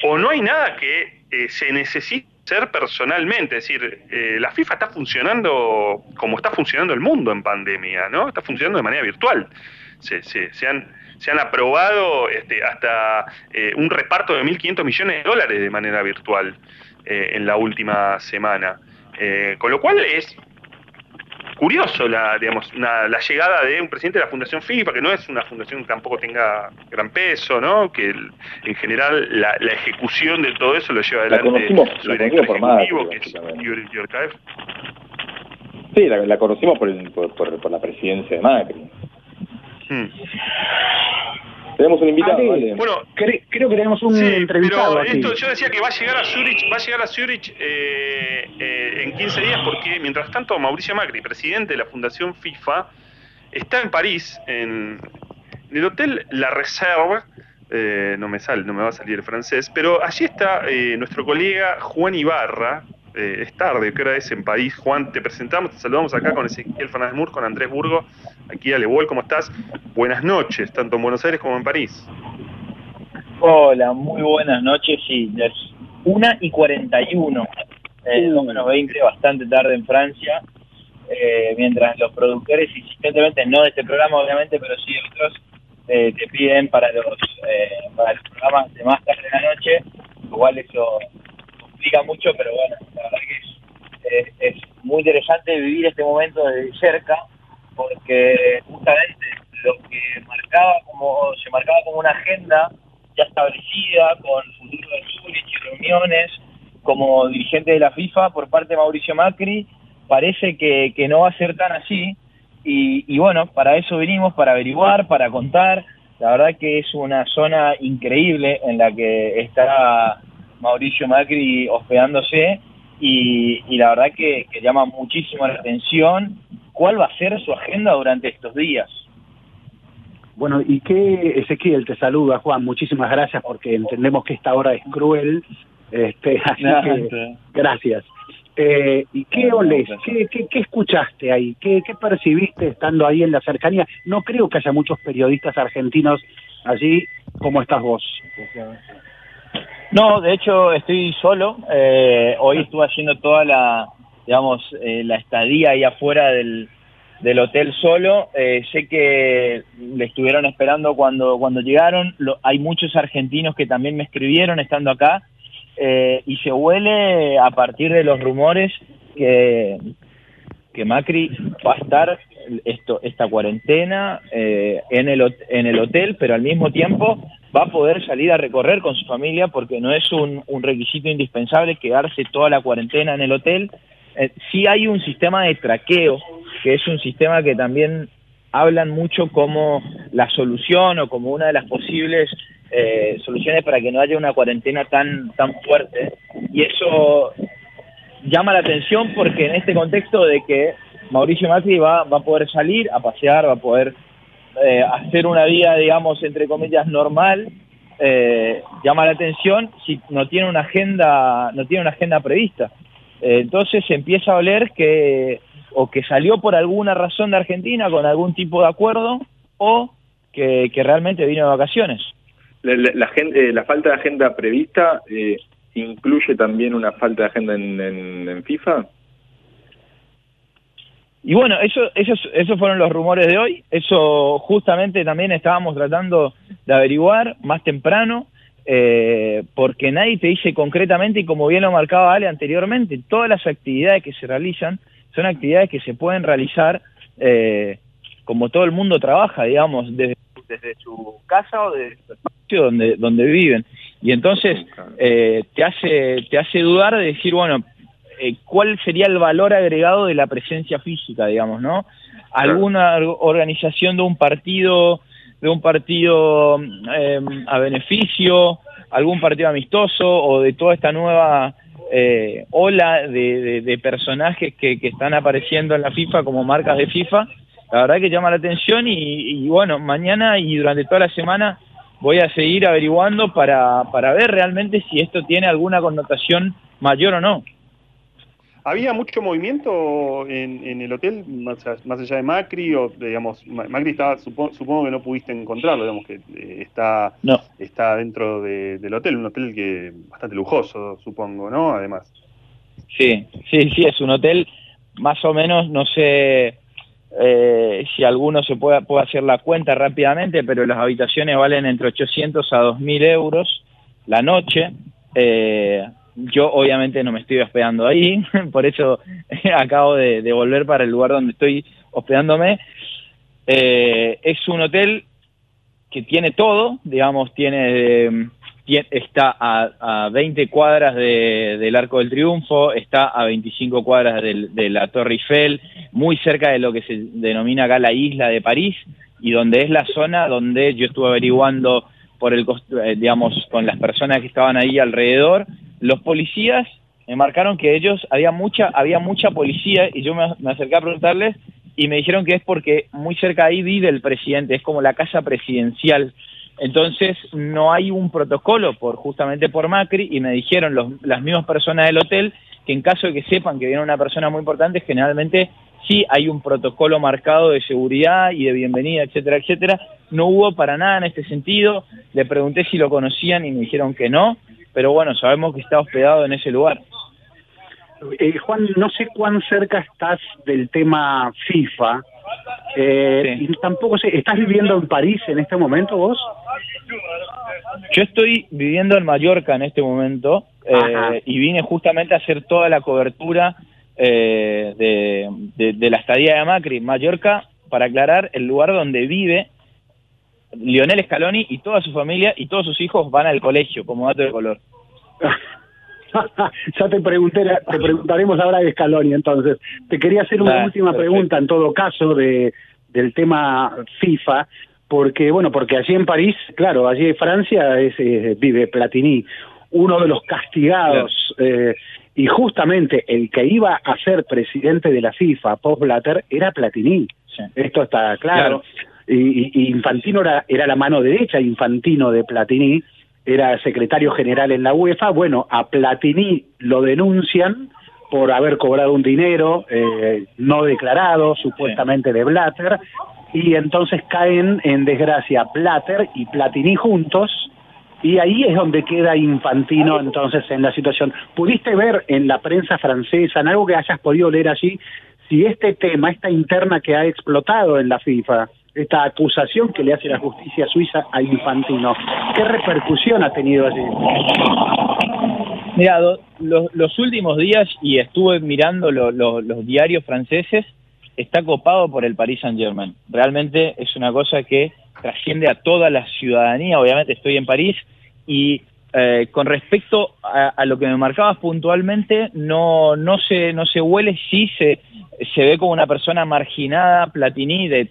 o no hay nada que eh, se necesite hacer personalmente, es decir, la FIFA está funcionando como está funcionando el mundo en pandemia, ¿no? Está funcionando de manera virtual. Se, han se han aprobado este, hasta eh, un reparto de 1.500 millones de dólares de manera virtual eh, en la última semana. Eh, con lo cual es curioso la, digamos, la llegada de un presidente de la Fundación FIFA, que no es una fundación que tampoco tenga gran peso, ¿no? Que en general la, ejecución de todo eso lo lleva adelante su director ejecutivo, que es Yuri Sí, la, conocimos por, por, la presidencia de Macri. Hmm. Tenemos un invitado, Bueno, creo que tenemos un entrevistado. Pero esto, yo decía que va a llegar a Zurich, va a llegar a Zurich eh, eh, en 15 días porque mientras tanto Mauricio Macri, presidente de la Fundación FIFA, está en París, en, el hotel La Reserve, eh, no me sale, no me va a salir el francés, pero allí está nuestro colega Juan Ibarra, eh, es tarde, ¿qué hora es en París? Juan, te presentamos, te saludamos acá con Ezequiel Fernández Mur, con Andrés Burgo, aquí a Levol, ¿cómo estás? Buenas noches, tanto en Buenos Aires como en París. Hola, muy buenas noches, sí, es 1 y 41, eh, menos 20, bastante tarde en Francia, eh, mientras los productores, insistentemente, no de este programa obviamente, pero sí de otros, eh, te piden para los, para los programas de más tarde de la noche, igual eso explica mucho, pero bueno, la verdad que es, muy interesante vivir este momento de cerca, porque justamente lo que marcaba como se marcaba como una agenda ya establecida con futuro de Zurich y reuniones como dirigente de la FIFA por parte de Mauricio Macri, parece que, no va a ser tan así. Y, y, bueno, para eso venimos, para averiguar, para contar. La verdad que es una zona increíble en la que está Mauricio Macri hospedándose y, la verdad que, llama muchísimo la atención cuál va a ser su agenda durante estos días. Bueno, y que Ezequiel te saluda, Juan, muchísimas gracias porque entendemos que esta hora es cruel, este, así que gracias. Eh, ¿Y qué olés? ¿Qué, qué, escuchaste ahí? ¿Qué, ¿Qué percibiste estando ahí en la cercanía? No creo que haya muchos periodistas argentinos allí como estás vos. No, de hecho estoy solo. Eh, hoy estuve haciendo toda la, digamos, eh, la estadía ahí afuera del, del hotel solo. Eh, sé que le estuvieron esperando cuando, cuando llegaron. hay muchos argentinos que también me escribieron estando acá. y se huele a partir de los rumores que, que Macri va a estar esto, esta cuarentena en, el, en el hotel, pero al mismo tiempo va a poder salir a recorrer con su familia porque no es un, requisito indispensable quedarse toda la cuarentena en el hotel. Eh, sí hay un sistema de traqueo, que es un sistema que también hablan mucho como la solución o como una de las posibles eh, soluciones para que no haya una cuarentena tan, tan fuerte. Y eso llama la atención porque en este contexto de que Mauricio Macri va, va a poder salir a pasear, va a poder eh, hacer una vida, digamos, entre comillas, normal, eh, llama la atención si no tiene una agenda, no tiene una agenda prevista. Eh, entonces empieza a oler que o que salió por alguna razón de Argentina con algún tipo de acuerdo o que, realmente vino de vacaciones. La, la, falta de agenda prevista incluye también una falta de agenda en FIFA. Y bueno, eso, esos, esos fueron los rumores de hoy. Eso justamente también estábamos tratando de averiguar más temprano, eh, porque nadie te dice concretamente, y como bien lo marcaba Ale anteriormente, todas las actividades que se realizan son actividades que se pueden realizar eh, como todo el mundo trabaja, digamos, desde, desde su casa o desde su espacio donde, donde viven. Y entonces eh, te, hace, te hace dudar de decir, bueno, eh, cuál sería el valor agregado de la presencia física, digamos, ¿no? Alguna organización de un partido, de un partido em, a beneficio, algún partido amistoso o de toda esta nueva eh, ola de, personajes que, están apareciendo en la FIFA como marcas de FIFA, la verdad que llama la atención y, bueno, mañana y durante toda la semana voy a seguir averiguando para, para ver realmente si esto tiene alguna connotación mayor o no. ¿Había mucho movimiento en, el hotel, más, allá de Macri? o digamos Macri estaba, supongo que no pudiste encontrarlo, digamos que eh, está, está dentro del hotel, un hotel que bastante lujoso, supongo, ¿no? Además. Sí, sí, sí, es un hotel más o menos, no sé eh, si alguno se puede, puede hacer la cuenta rápidamente, pero las habitaciones valen entre 800 a 2.000 euros la noche. Eh, yo obviamente no me estoy hospedando ahí, por eso acabo de, volver para el lugar donde estoy hospedándome. Eh, es un hotel que tiene todo, digamos, tiene, está a, 20 cuadras del Arco del Triunfo, está a 25 cuadras de la Torre Eiffel, muy cerca de lo que se denomina acá la isla de París, y donde es la zona donde yo estuve averiguando por el, eh, digamos, con las personas que estaban ahí alrededor, los policías me marcaron que ellos, había mucha, había mucha policía y yo me, acerqué a preguntarles y me dijeron que es porque muy cerca ahí vive el presidente, es como la casa presidencial. Entonces no hay un protocolo por justamente por Macri y me dijeron los, las mismas personas del hotel que en caso de que sepan que viene una persona muy importante, generalmente sí hay un protocolo marcado de seguridad y de bienvenida, etcétera, etcétera. No hubo para nada en este sentido. Le pregunté si lo conocían y me dijeron que no pero bueno, sabemos que está hospedado en ese lugar. Eh, Juan, no sé cuán cerca estás del tema FIFA. Eh, y tampoco sé, ¿estás viviendo en París en este momento vos? Yo estoy viviendo en Mallorca en este momento eh, y vine justamente a hacer toda la cobertura de, de, la estadía de Macri. Mallorca, para aclarar, el lugar donde vive Lionel Scaloni y toda su familia y todos sus hijos van al colegio como dato de color. ya te pregunté, te preguntaremos ahora de Scaloni entonces. Te quería hacer una última pregunta en todo caso de del tema FIFA, porque bueno, porque allí en París, claro, allí en Francia es, eh, vive Platini, uno de los castigados eh, y justamente el que iba a ser presidente de la FIFA post Blatter era Platini. Esto está claro y, Infantino era, la mano derecha, Infantino de Platini, era secretario general en la UEFA, bueno, a Platini lo denuncian por haber cobrado un dinero eh, no declarado, supuestamente de Blatter, y entonces caen en desgracia Blatter y Platini juntos, y ahí es donde queda Infantino entonces en la situación. ¿Pudiste ver en la prensa francesa, en algo que hayas podido leer allí, si este tema, esta interna que ha explotado en la FIFA, esta acusación que le hace la justicia suiza a Infantino. ¿Qué repercusión ha tenido allí? Mira, los, últimos días, y estuve mirando los diarios franceses, está copado por el Paris Saint Germain. Realmente es una cosa que trasciende a toda la ciudadanía, obviamente estoy en París, y eh, con respecto a, lo que me marcabas puntualmente, no, no, se, no se huele si se, se ve como una persona marginada, Platini, de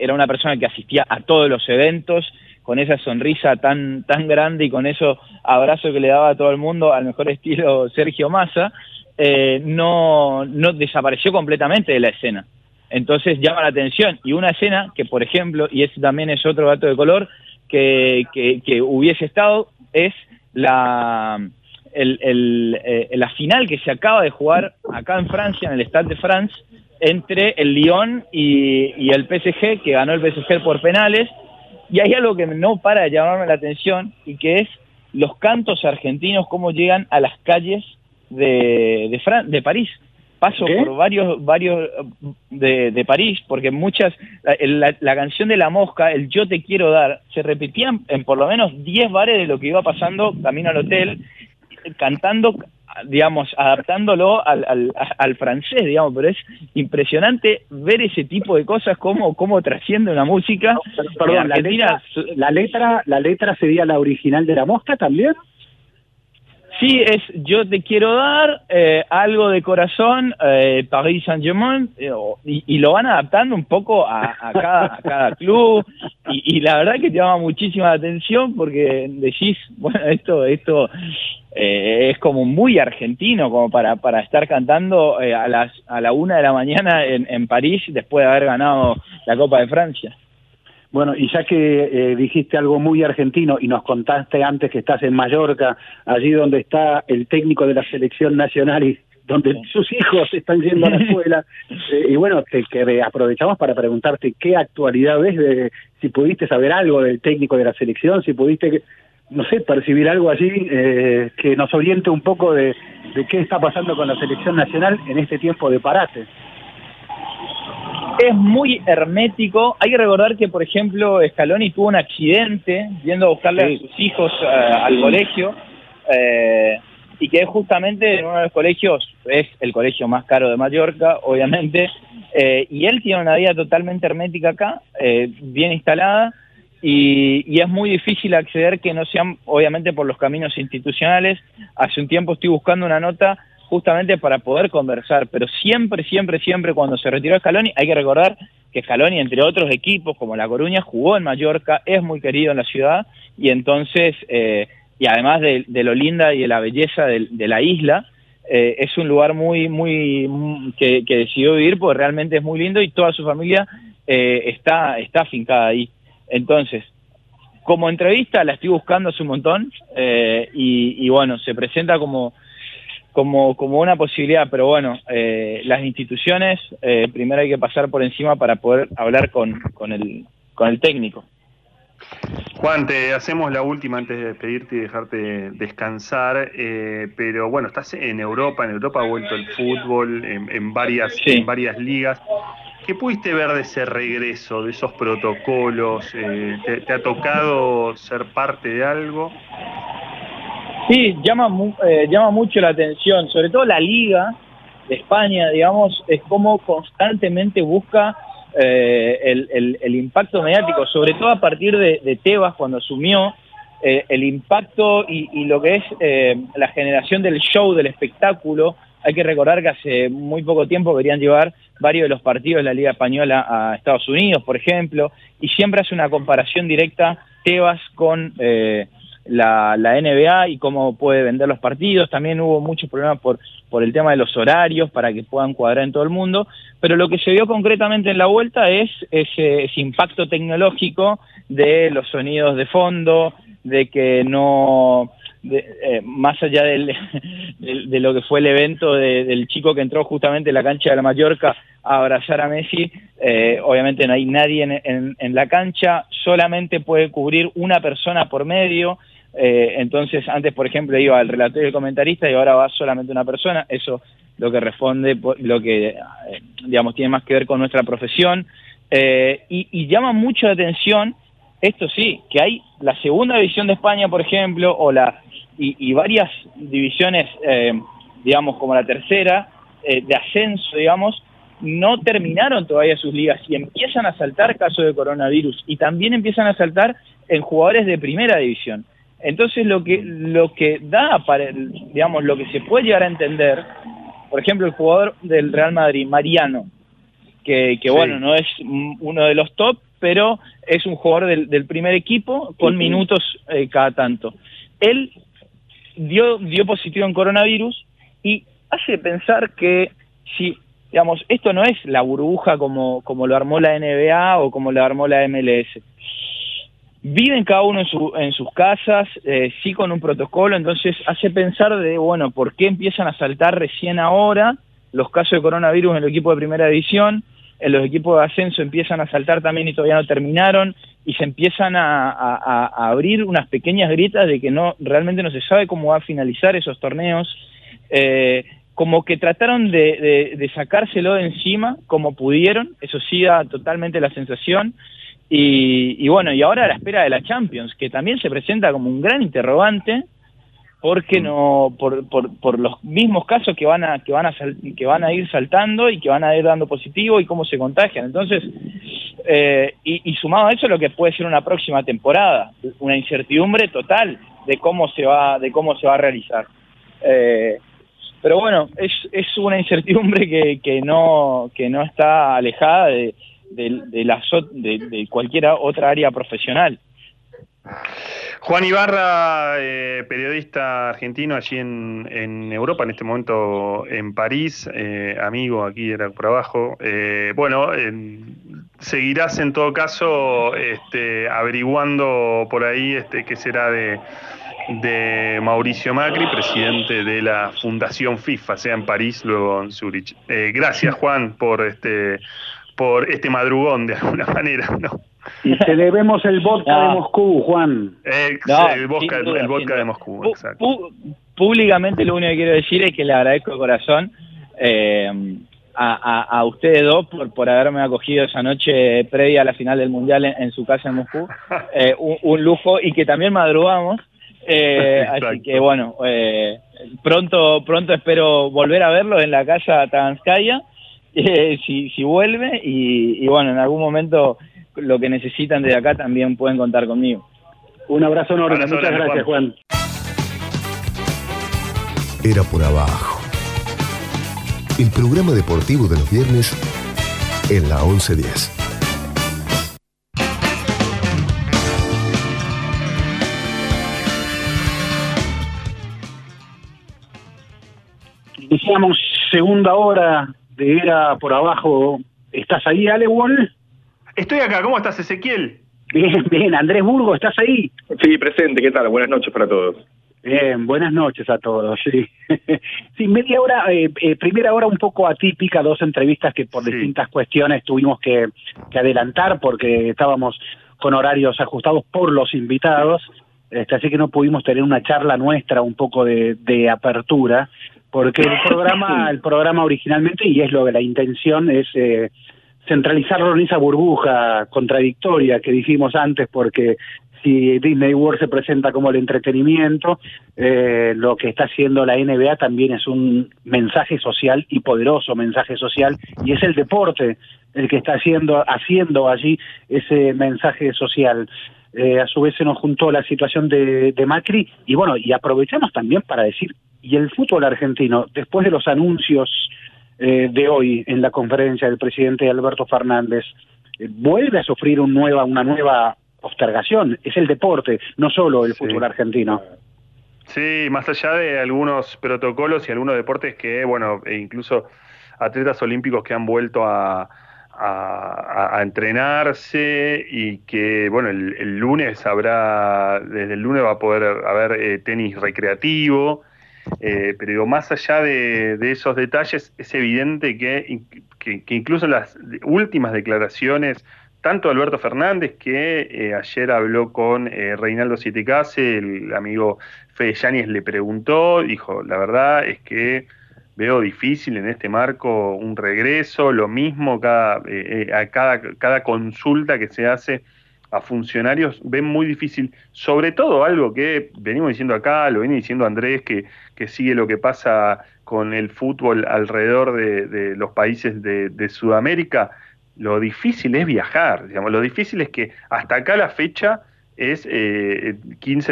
era una persona que asistía a todos los eventos, con esa sonrisa tan, tan grande y con eso abrazo que le daba a todo el mundo, al mejor estilo Sergio Massa, eh, no, no desapareció completamente de la escena. Entonces llama la atención. Y una escena que, por ejemplo, y ese también es otro dato de color, que, que, hubiese estado, es la, el, el, eh, la final que se acaba de jugar acá en Francia, en el Stade de France, entre el Lyon y, el PSG, que ganó el PSG por penales, y hay algo que no para de llamarme la atención, y que es los cantos argentinos, cómo llegan a las calles de, de, de París. Paso por varios, varios de, de París, porque muchas, la, la, canción de la mosca, el yo te quiero dar, se repetían en por lo menos 10 bares de lo que iba pasando camino al hotel, cantando digamos, adaptándolo al, al, al, francés, digamos, pero es impresionante ver ese tipo de cosas, cómo, cómo trasciende una música. perdón, la letra, la letra, la letra sería la original de la mosca también. Sí, es Yo te quiero dar, eh, algo de corazón, eh, Paris Saint-Germain, eh, y, lo van adaptando un poco a, cada, a cada, club, y, la verdad que te llama muchísima atención porque decís, bueno, esto, esto eh, es como muy argentino, como para, para estar cantando eh, a, las, a la una de la mañana en, en París después de haber ganado la Copa de Francia. Bueno, y ya que eh, dijiste algo muy argentino y nos contaste antes que estás en Mallorca, allí donde está el técnico de la selección nacional y donde sus hijos están yendo a la escuela, eh, y bueno, que, que, aprovechamos para preguntarte qué actualidad ves, de, si pudiste saber algo del técnico de la selección, si pudiste, no sé, percibir algo allí eh, que nos oriente un poco de, de qué está pasando con la selección nacional en este tiempo de parate es muy hermético. Hay que recordar que, por ejemplo, Scaloni tuvo un accidente yendo a buscarle a sus hijos eh, al colegio. Eh, y que es justamente en uno de los colegios, es el colegio más caro de Mallorca, obviamente, eh, y él tiene una vida totalmente hermética acá, eh, bien instalada, y, es muy difícil acceder que no sean, obviamente, por los caminos institucionales. Hace un tiempo estoy buscando una nota justamente para poder conversar, pero siempre, siempre, siempre cuando se retiró Scaloni, hay que recordar que Scaloni, entre otros equipos como La Coruña, jugó en Mallorca, es muy querido en la ciudad, y entonces... Eh, y además de, lo linda y de la belleza de, la isla, eh, es un lugar muy, muy, que, decidió vivir porque realmente es muy lindo y toda su familia eh, está, está afincada ahí. Entonces, como entrevista la estoy buscando hace un montón eh, y, bueno, se presenta como, como, como una posibilidad, pero bueno, las instituciones primero hay que pasar por encima para poder hablar con, con, el, con el técnico. Juan, te hacemos la última antes de despedirte y dejarte descansar, eh, pero bueno, estás en Europa, en Europa ha vuelto el fútbol en, varias, en varias ligas. ¿Qué pudiste ver de ese regreso, de esos protocolos? Eh, ¿te, ha tocado ser parte de algo? Sí, llama, eh, llama mucho la atención, sobre todo la liga de España, digamos, es como constantemente busca eh, el, impacto mediático, sobre todo a partir de, Tebas cuando asumió eh, el impacto y, lo que es eh, la generación del show, del espectáculo. Hay que recordar que hace muy poco tiempo querían llevar varios de los partidos de la Liga Española a Estados Unidos, por ejemplo, y siempre hace una comparación directa Tebas con la, NBA y cómo puede vender los partidos. También hubo muchos problemas por, por el tema de los horarios para que puedan cuadrar en todo el mundo. Pero lo que se vio concretamente en la vuelta es ese, impacto tecnológico de los sonidos de fondo, de que no, eh, más allá de, lo que fue el evento del chico que entró justamente en la cancha de la Mallorca a abrazar a Messi, eh, obviamente no hay nadie en, en, la cancha, solamente puede cubrir una persona por medio, eh, entonces, antes, por ejemplo, iba el relator y el comentarista y ahora va solamente una persona. Eso lo que responde, lo que, eh, digamos, tiene más que ver con nuestra profesión. Eh, y, llama mucho la atención, esto sí, que hay la segunda división de España, por ejemplo, o la y, varias divisiones, digamos, como la tercera, de ascenso, digamos, no terminaron todavía sus ligas y empiezan a saltar casos de coronavirus y también empiezan a saltar en jugadores de primera división. Entonces lo que, lo que da, para, digamos, lo que se puede llegar a entender, por ejemplo, el jugador del Real Madrid, Mariano, que, que bueno, no es uno de los top, pero es un jugador del, primer equipo con minutos eh, cada tanto. Él dio, dio positivo en coronavirus y hace pensar que si, digamos, esto no es la burbuja como, como lo armó la NBA o como lo armó la MLS viven cada uno en, su, en sus casas, eh, sí con un protocolo, entonces hace pensar de, bueno, ¿por qué empiezan a saltar recién ahora los casos de coronavirus en el equipo de primera división? Los equipos de ascenso empiezan a saltar también y todavía no terminaron, y se empiezan a, abrir unas pequeñas grietas de que no realmente no se sabe cómo va a finalizar esos torneos. Eh, como que trataron de, sacárselo de encima como pudieron, eso sí da totalmente la sensación, y, bueno, y ahora a la espera de la Champions, que también se presenta como un gran interrogante, porque no por, por, por los mismos casos que van a que van a que van a ir saltando y que van a ir dando positivo y cómo se contagian. Entonces eh, y, sumado a eso lo que puede ser una próxima temporada una incertidumbre total de cómo se va de cómo se va a realizar. Eh, pero bueno es, es una incertidumbre que, que no que no está alejada de, de, la, de, cualquier otra área profesional. Juan Ibarra, eh, periodista argentino allí en, en, Europa, en este momento en París, eh, amigo aquí era por abajo. Eh, bueno, seguirás en todo caso este, averiguando por ahí este, qué será de, de Mauricio Macri, presidente de la Fundación FIFA, sea en París, luego en Zurich. gracias Juan por este por este madrugón de alguna manera, ¿no? Y te debemos el vodka de Moscú, Juan. el vodka, de Moscú, exacto. Públicamente lo único que quiero decir es que le agradezco de corazón eh, a, ustedes dos por, por haberme acogido esa noche previa a la final del Mundial en, su casa en Moscú. Eh, un, lujo y que también madrugamos. Eh, así que bueno, pronto, pronto espero volver a verlo en la calle Taganskaya, eh, si, si vuelve, y, bueno, en algún momento lo que necesitan de acá también pueden contar conmigo. Un abrazo enorme, muchas gracias Juan. Era por abajo. El programa deportivo de los viernes en la 1110. Iniciamos segunda hora de Era por Abajo. ¿Estás ahí, Ale Wall? Estoy acá, ¿cómo estás, Ezequiel? Bien, bien. Andrés Burgo, ¿estás ahí? Sí, presente, ¿qué tal? Buenas noches para todos. Bien, buenas noches a todos. Sí, sí media hora, eh, eh, primera hora un poco atípica, dos entrevistas que por distintas cuestiones tuvimos que, adelantar porque estábamos con horarios ajustados por los invitados, este, así que no pudimos tener una charla nuestra un poco de, de apertura porque el programa, el programa originalmente, y es lo que la intención, es eh, centralizarlo en esa burbuja contradictoria que dijimos antes, porque si Disney World se presenta como el entretenimiento, eh, lo que está haciendo la NBA también es un mensaje social y poderoso mensaje social, y es el deporte el que está haciendo, haciendo allí ese mensaje social. Eh, a su vez se nos juntó la situación de, de Macri y bueno, y aprovechamos también para decir y el fútbol argentino, después de los anuncios eh, de hoy en la conferencia del presidente Alberto Fernández, eh, vuelve a sufrir un nueva, una nueva postergación. Es el deporte, no solo el fútbol argentino. Sí, más allá de algunos protocolos y algunos deportes que, bueno, e incluso atletas olímpicos que han vuelto a, a, entrenarse y que, bueno, el, lunes habrá, desde el lunes va a poder haber eh, tenis recreativo, eh, pero digo, más allá de, esos detalles, es evidente que, incluso las últimas declaraciones, tanto Alberto Fernández, que eh, ayer habló con eh, Reinaldo Sietecase, el amigo Fede Yáñez le preguntó, dijo, la verdad es que veo difícil en este marco un regreso, lo mismo cada, a cada, cada consulta que se hace a funcionarios ven muy difícil, sobre todo algo que venimos diciendo acá, lo viene diciendo Andrés, que, que sigue lo que pasa con el fútbol alrededor de, los países de, Sudamérica, lo difícil es viajar, digamos, lo difícil es que hasta acá la fecha es 15 eh,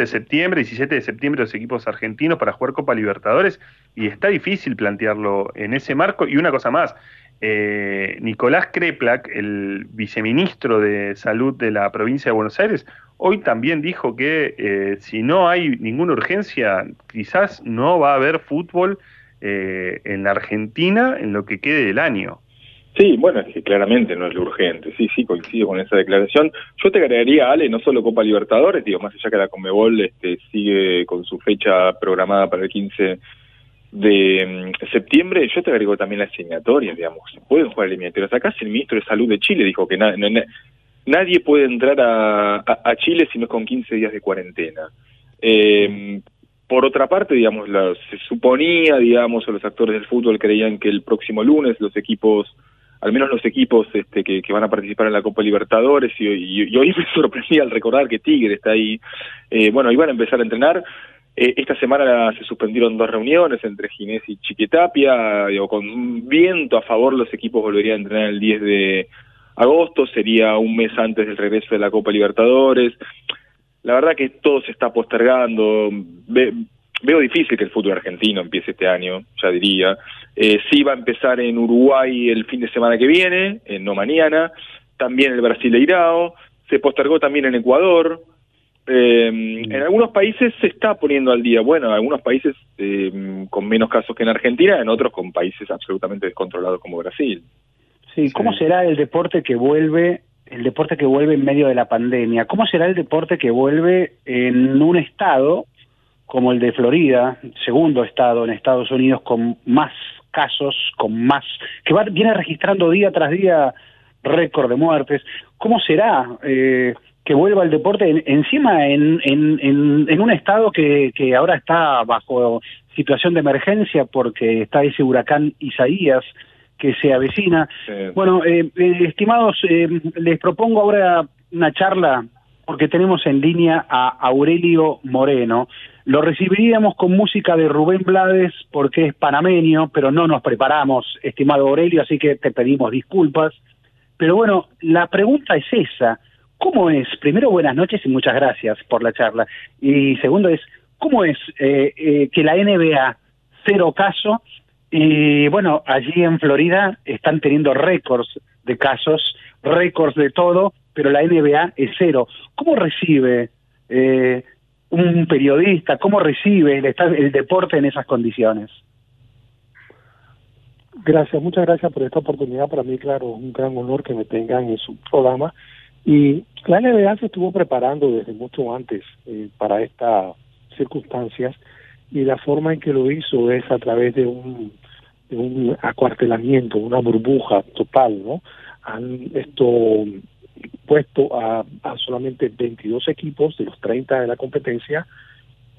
de septiembre, 17 de septiembre los equipos argentinos para jugar Copa Libertadores y está difícil plantearlo en ese marco. Y una cosa más, eh, Nicolás Kreplak, el viceministro de Salud de la provincia de Buenos Aires, hoy también dijo que eh, si no hay ninguna urgencia, quizás no va a haber fútbol eh, en la Argentina en lo que quede del año. Sí, bueno, es que claramente no es lo urgente. Sí, sí, coincido con esa declaración. Yo te agregaría, Ale, no solo Copa Libertadores, digo, más allá que la Comebol este, sigue con su fecha programada para el 15 de mm, septiembre, yo te agrego también las eliminatorias, digamos, pueden jugar eliminatorias. Acá el ministro de Salud de Chile dijo que nadie puede entrar a, Chile si no es con 15 días de cuarentena. Eh, por otra parte, digamos, se suponía, digamos, o los actores del fútbol creían que el próximo lunes los equipos, al menos los equipos este, que, van a participar en la Copa Libertadores, y, y, hoy me sorprendí al recordar que Tigre está ahí, eh, bueno, iban a empezar a entrenar, eh, esta semana se suspendieron dos reuniones entre Ginés y Chiquetapia, digo, con viento a favor los equipos volverían a entrenar el 10 de agosto, sería un mes antes del regreso de la Copa Libertadores. La verdad que todo se está postergando, veo difícil que el fútbol argentino empiece este año, ya diría. Eh, sí va a empezar en Uruguay el fin de semana que viene, no mañana, también el Brasileirao, se postergó también en Ecuador, eh, mm. en algunos países se está poniendo al día, bueno, en algunos países eh, con menos casos que en Argentina, en otros con países absolutamente descontrolados como Brasil. Sí, ¿cómo será el deporte que vuelve, el deporte que vuelve en medio de la pandemia? ¿Cómo será el deporte que vuelve en un estado como el de Florida, segundo estado en Estados Unidos con más casos, con más, que va, viene registrando día tras día récord de muertes? ¿Cómo será? Eh, que vuelva el deporte encima en, en, en, un estado que, que ahora está bajo situación de emergencia porque está ese huracán Isaías que se avecina. Bueno, eh, eh, estimados, eh, les propongo ahora una charla porque tenemos en línea a Aurelio Moreno. lo recibiríamos con música de Rubén Blades porque es panameño, pero no nos preparamos, estimado Aurelio, así que te pedimos disculpas. Pero bueno, la pregunta es esa. ¿Cómo es? Primero, buenas noches y muchas gracias por la charla. Y segundo es, ¿cómo es eh, eh, que la NBA, cero caso, y bueno, allí en Florida están teniendo récords de casos, récords de todo, pero la NBA es cero. ¿Cómo recibe eh, un periodista, cómo recibe el, el deporte en esas condiciones? Gracias, muchas gracias por esta oportunidad. Para mí, claro, es un gran honor que me tengan en su programa. Y la NBA se estuvo preparando desde mucho antes eh, para estas circunstancias y la forma en que lo hizo es a través de un, acuartelamiento, una burbuja total, ¿no? Han esto puesto a, a solamente 22 equipos de los 30 de la competencia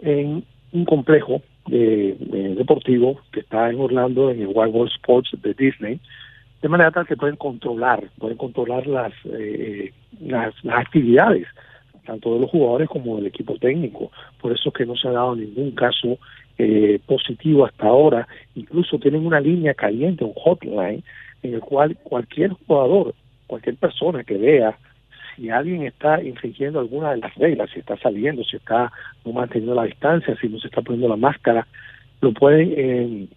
en un complejo de, deportivo que está en Orlando, en el Wild World Sports de Disney, de manera tal que pueden controlar, pueden controlar las, eh, las, actividades, tanto de los jugadores como del equipo técnico. Por eso que no se ha dado ningún caso eh, positivo hasta ahora. Incluso tienen una línea caliente, un hotline, en el cual cualquier jugador, cualquier persona que vea si alguien está infringiendo alguna de las reglas, si está saliendo, si está no manteniendo la distancia, si no se está poniendo la máscara, lo pueden eh,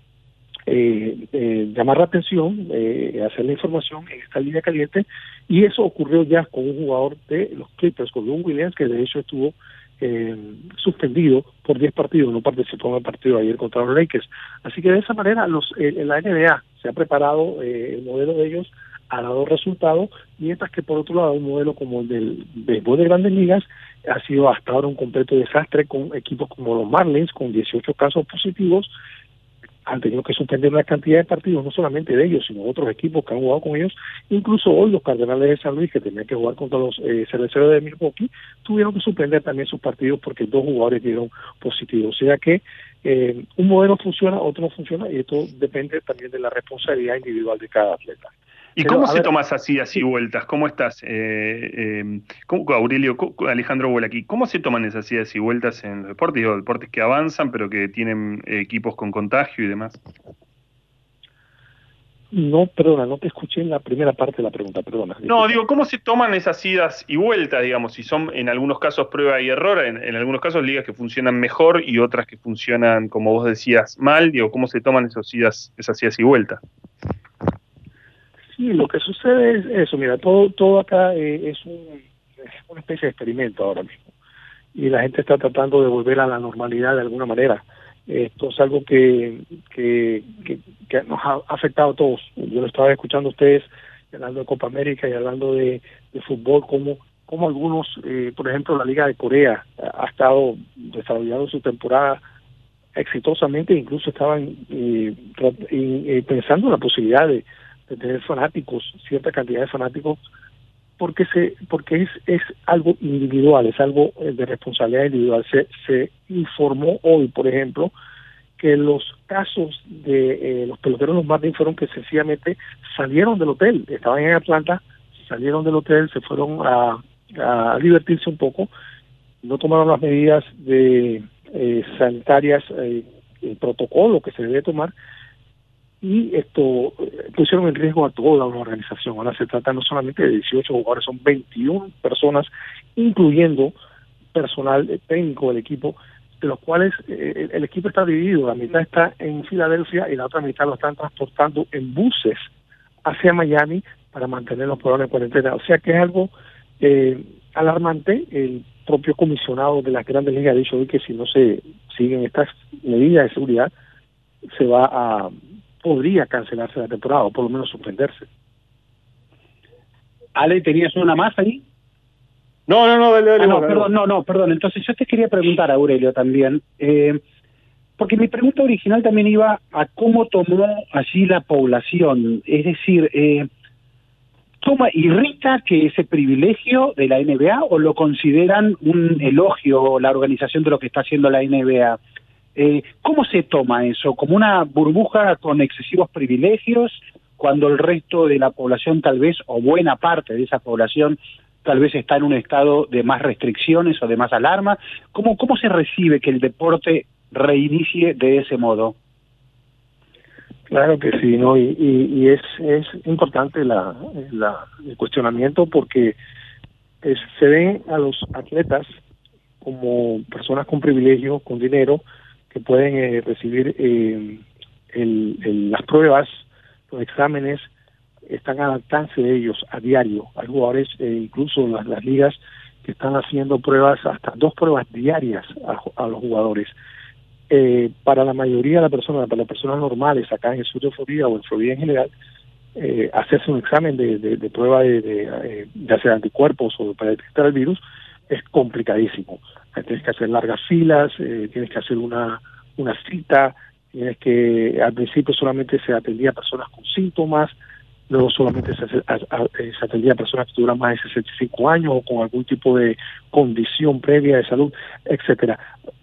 eh, eh, llamar la atención, eh, hacer la información en esta línea caliente, y eso ocurrió ya con un jugador de los Clippers, con Don Williams, que de hecho estuvo eh, suspendido por 10 partidos, no participó en el partido ayer contra los Lakers. Así que de esa manera los, la NBA se ha preparado el modelo de ellos ha dado resultados, mientras que por otro lado un modelo como el del béisbol de grandes ligas ha sido hasta ahora un completo desastre con equipos como los Marlins con 18 casos positivos han tenido que suspender una cantidad de partidos, no solamente de ellos, sino otros equipos que han jugado con ellos. Incluso hoy los Cardenales de San Luis, que tenían que jugar contra los eh, cerveceros de Milwaukee, tuvieron que suspender también sus partidos porque dos jugadores dieron positivos. O sea que eh, un modelo funciona, otro no funciona, y esto depende también de la responsabilidad individual de cada atleta. ¿Y cómo se toma esas idas y vueltas? ¿Cómo estás, eh, eh, Aurelio, Alejandro aquí? ¿Cómo se toman esas idas y vueltas en los deportes? Digo, deportes que avanzan, pero que tienen equipos con contagio y demás. No, perdona, no te escuché en la primera parte de la pregunta, perdona. No, digo, ¿cómo se toman esas idas y vueltas, digamos? Si son en algunos casos prueba y error, en, algunos casos ligas que funcionan mejor y otras que funcionan, como vos decías, mal, digo, ¿cómo se toman esas idas, esas idas y vueltas? Sí, lo que sucede es eso, mira, todo, todo acá eh, es, un, una especie de experimento ahora mismo. Y la gente está tratando de volver a la normalidad de alguna manera. Esto es algo que, que, que, nos ha afectado a todos. Yo lo estaba escuchando a ustedes hablando de Copa América y hablando de, fútbol, como, como algunos, eh, por ejemplo, la Liga de Corea ha estado desarrollando su temporada exitosamente, incluso estaban eh, eh pensando en la posibilidad de, de tener fanáticos, cierta cantidad de fanáticos, porque se porque es, es algo individual, es algo eh, de responsabilidad individual. Se, se informó hoy, por ejemplo, que los casos de eh, los peloteros los Marlins fueron que sencillamente salieron del hotel, estaban en Atlanta, salieron del hotel, se fueron a, a divertirse un poco, no tomaron las medidas de eh, sanitarias, el protocolo que se debe tomar, y esto eh, pusieron en riesgo a toda una organización. Ahora se trata no solamente de 18 jugadores, son 21 personas, incluyendo personal eh, técnico del equipo, de los cuales eh, el equipo está dividido, la mitad está en Filadelfia y la otra mitad lo están transportando en buses hacia Miami para mantener los programas de cuarentena. O sea que es algo alarmante. El propio comisionado de las grandes ligas ha dicho hoy que si no se siguen estas medidas de seguridad, se va a podría cancelarse la temporada o por lo menos suspenderse. Ale, ¿tenías una más ahí? No, no, no, dale, dale, ah, no, perdón, no, no, perdón. Entonces yo te quería preguntar, Aurelio, también, eh, porque mi pregunta original también iba a cómo tomó allí la población. Es decir, eh, ¿toma irrita que ese privilegio de la NBA o lo consideran un elogio la organización de lo que está haciendo la NBA? Eh, ¿Cómo se toma eso? ¿Como una burbuja con excesivos privilegios cuando el resto de la población tal vez, o buena parte de esa población, tal vez está en un estado de más restricciones o de más alarma. ¿Cómo, cómo se recibe que el deporte reinicie de ese modo? Claro que sí, ¿no? Y, y, es, es importante la, el cuestionamiento porque se ven a los atletas como personas con privilegio, con dinero, que pueden eh, recibir eh, el, las pruebas, los exámenes, están al alcance de ellos a diario. Hay jugadores, eh, incluso las, las ligas, que están haciendo pruebas, hasta dos pruebas diarias a, los jugadores. Eh, para la mayoría de las personas, para las personas normales acá en el sur de Florida o en Florida en general, eh, hacerse un examen de, de, prueba de, de, de, hacer anticuerpos o para detectar el virus es complicadísimo. Tienes que hacer largas filas, tienes que hacer una, una cita, tienes que, al principio solamente se atendía a personas con síntomas, luego solamente se, eh, se atendía a personas que tuvieran más de 65 años o con algún tipo de condición previa de salud, etcétera.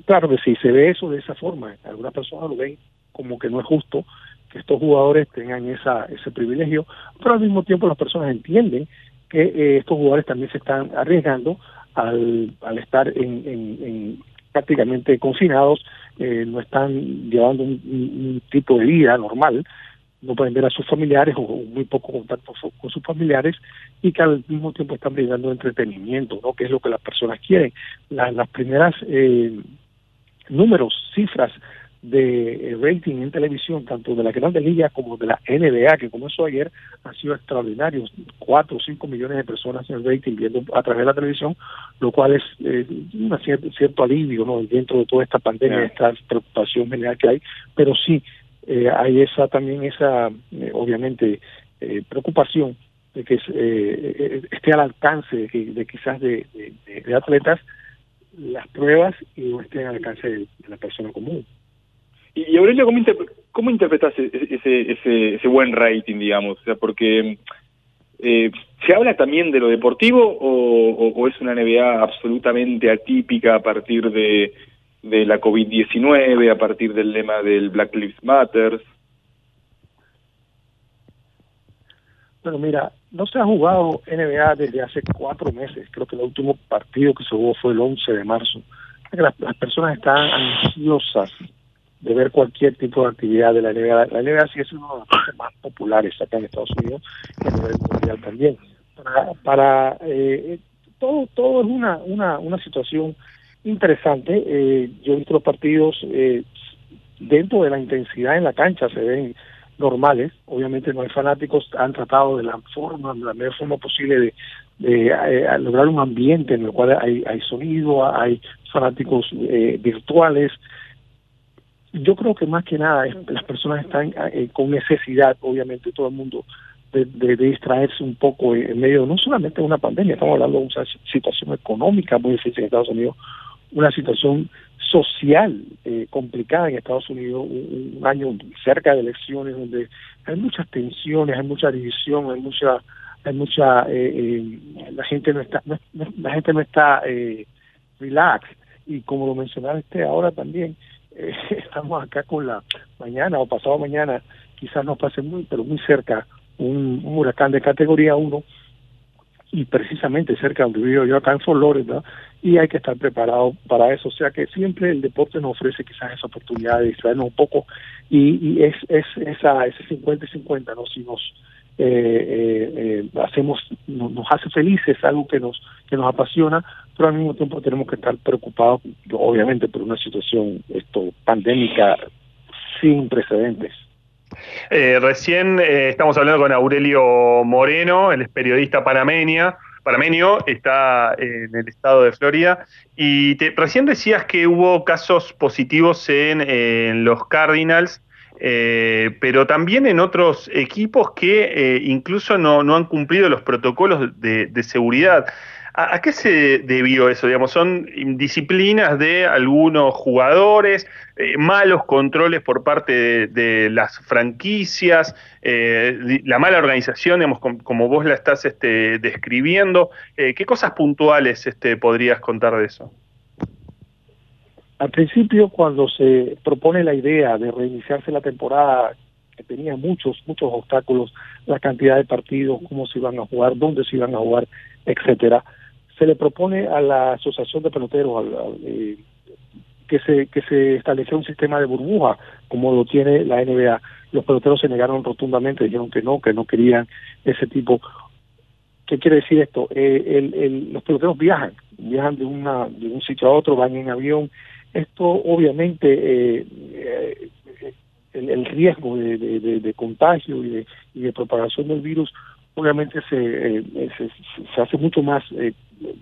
Claro que sí, se ve eso de esa forma. Algunas personas lo ven como que no es justo que estos jugadores tengan esa, ese privilegio, pero al mismo tiempo las personas entienden que eh, estos jugadores también se están arriesgando al, al estar en, en, prácticamente confinados, eh, no están llevando un, tipo de vida normal, no pueden ver a sus familiares o, muy poco contacto con sus familiares y que al mismo tiempo están brindando entretenimiento, ¿no? que es lo que las personas quieren. las primeras eh, números, cifras de eh, rating en televisión, tanto de la Grande Liga como de la NBA, que comenzó ayer, han sido extraordinarios. Cuatro o cinco millones de personas en el rating viendo a través de la televisión, lo cual es eh, un cierto, alivio ¿no? dentro de toda esta pandemia, esta preocupación general que hay, pero sí eh, hay esa también esa, eh, obviamente, eh, preocupación de que esté al alcance de, quizás de, de, atletas las pruebas y no estén al alcance de, la persona común. Y, Aurelio, ¿cómo, interpretas e-, ese, ese, ese buen rating, digamos? O sea, porque eh, ¿se habla también de lo deportivo o, es una NBA absolutamente atípica a partir de, la COVID-19, a partir del lema del Black Lives Matter. Bueno, mira, no se ha jugado NBA desde hace cuatro meses. Creo que el último partido que se jugó fue el 11 de marzo. Las, personas están ansiosas de ver cualquier tipo de actividad de la NBA. La NBA sí es uno de los países más populares acá en Estados Unidos y a nivel mundial también. Para, para eh, todo, todo es una, una, una situación interesante. Eh, yo he visto los partidos eh, dentro de la intensidad en la cancha, se ven normales. Obviamente no hay fanáticos, han tratado de la forma, de la mejor forma posible de, eh, lograr un ambiente en el cual hay, hay sonido, hay fanáticos virtuales. Yo creo que más que nada las personas están con necesidad, obviamente todo el mundo, de, de, distraerse un poco en medio no solamente de una pandemia, estamos hablando de una situación económica muy difícil en Estados Unidos, una situación social eh, complicada en Estados Unidos, un, año cerca de elecciones donde hay muchas tensiones, hay mucha división, hay mucha, hay mucha, eh, eh, la gente no está, la gente no está relax. Y como lo mencionaste ahora también, estamos acá con la mañana o pasado mañana, quizás nos pase muy, pero muy cerca un, huracán de categoría 1 y precisamente cerca donde vivo yo acá en Florida y hay que estar preparado para eso, o sea que siempre el deporte nos ofrece quizás esa oportunidad de distraernos un poco y, y es, es esa ese 50 y 50, ¿no? Si nos eh, eh, eh, hacemos, nos, hace felices, algo que nos que nos apasiona, pero al mismo tiempo tenemos que estar preocupados, obviamente, por una situación esto pandémica sin precedentes. Recién estamos hablando con Aurelio Moreno, el periodista panameña, panameño, está en el estado de Florida. Y recién decías que hubo casos positivos en, los Cardinals, eh, pero también en otros equipos que incluso no, han cumplido los protocolos de seguridad. ¿A, qué se debió eso? ¿Son disciplinas de algunos jugadores, eh, malos controles por parte de, las franquicias, eh, la mala organización, digamos, como, vos la estás este, describiendo? Eh, ¿Qué cosas puntuales este, podrías contar de eso? Al principio, cuando se propone la idea de reiniciarse la temporada que tenía muchos, muchos obstáculos, la cantidad de partidos, cómo se iban a jugar, dónde se iban a jugar, etcétera. Se le propone a la Asociación de Peloteros eh, que se que se estableciera un sistema de burbuja como lo tiene la NBA. Los peloteros se negaron rotundamente, dijeron que no, que no querían ese tipo. ¿Qué quiere decir esto? Eh, los peloteros viajan, viajan de, una, de un sitio a otro, van en avión. Esto obviamente eh, eh, el, riesgo de, contagio y de, propagación del virus obviamente se, se, hace mucho más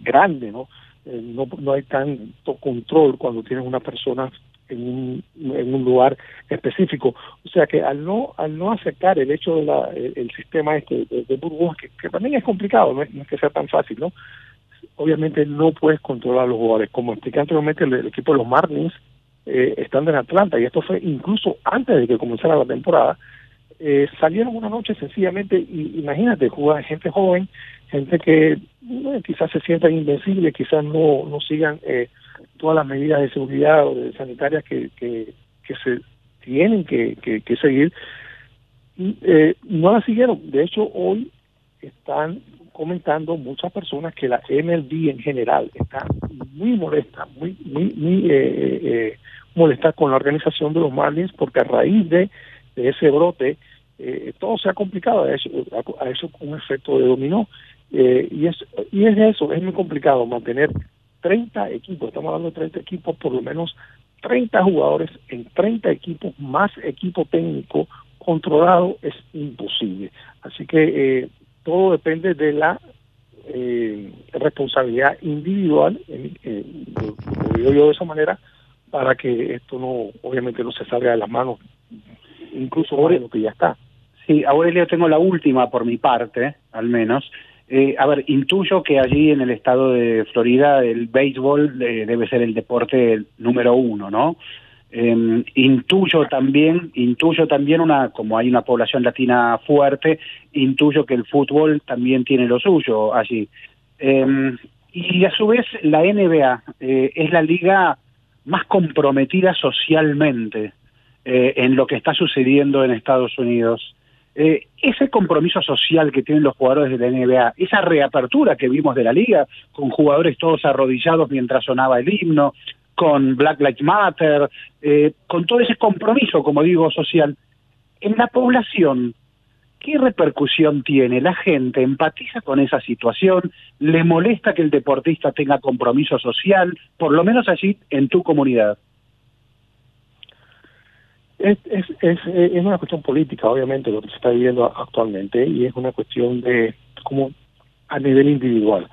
grande, ¿no? no, no hay tanto control cuando tienes una persona en un, en un lugar específico. O sea que al no al no aceptar el hecho de la, el, sistema este de, de burbujas, que, también es complicado, no es, que sea tan fácil, ¿no? Obviamente no puedes controlar a los jugadores. Como expliqué anteriormente, el, equipo de los Marlins eh, están en Atlanta y esto fue incluso antes de que comenzara la temporada. Eh, salieron una noche sencillamente, y, imagínate, jugar gente joven, gente que quizás se sientan invencibles, quizás no, no sigan eh, todas las medidas de seguridad o de sanitarias que, que, se tienen que, que, seguir, eh, no la siguieron. De hecho, hoy están comentando muchas personas que la MLB en general está muy molesta, muy muy muy eh, eh, molesta con la organización de los Marlins porque a raíz de, ese brote todo se ha complicado, a eso, a, eso un efecto de dominó. y, es, y es eso, es muy complicado mantener 30 equipos, estamos hablando de 30 equipos, por lo menos 30 jugadores en 30 equipos, más equipo técnico controlado, es imposible. Así que eh, todo depende de la eh, responsabilidad individual, eh, lo digo yo de esa manera, para que esto no, obviamente no se salga de las manos, incluso ahora de lo que ya está. Sí, Aurelio, tengo la última por mi parte, al menos. Eh, a ver, intuyo que allí en el estado de Florida el béisbol eh, debe ser el deporte número uno, ¿no? Eh, intuyo también, intuyo también una, como hay una población latina fuerte, intuyo que el fútbol también tiene lo suyo allí. Em, y a su vez la NBA eh, es la liga más comprometida socialmente en lo que está sucediendo en Estados Unidos. Eh, ese compromiso social que tienen los jugadores de la NBA, esa reapertura que vimos de la liga, con jugadores todos arrodillados mientras sonaba el himno, con Black Lives Matter, eh, con todo ese compromiso, como digo, social, en la población, ¿qué repercusión tiene? La gente empatiza con esa situación, le molesta que el deportista tenga compromiso social, por lo menos allí en tu comunidad. Es, es, es, es, una cuestión política, obviamente, lo que se está viviendo actualmente, y es una cuestión de como a nivel individual.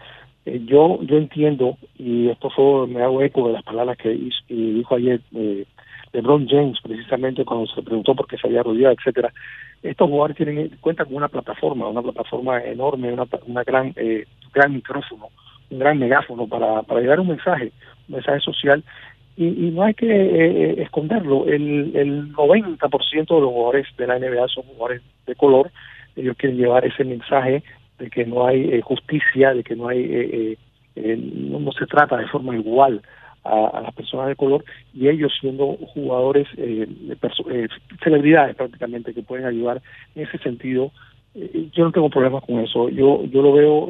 Eh, yo yo entiendo, y esto fue, me hago eco de las palabras que dijo ayer eh, LeBron James, precisamente cuando se preguntó por qué se había rodeado, etcétera. Estos jugadores tienen cuentan con una plataforma, una plataforma enorme, una, una gran eh, gran micrófono, un gran megáfono para, para llevar un mensaje, un mensaje social y, y no hay que eh, eh, esconderlo, el, el 90% de los jugadores de la NBA son jugadores de color, ellos quieren llevar ese mensaje de que no hay eh, justicia, de que no hay no, se trata de forma igual a, las personas de color y ellos siendo jugadores, celebridades prácticamente que pueden ayudar en ese sentido. yo no tengo problemas con eso, yo yo lo veo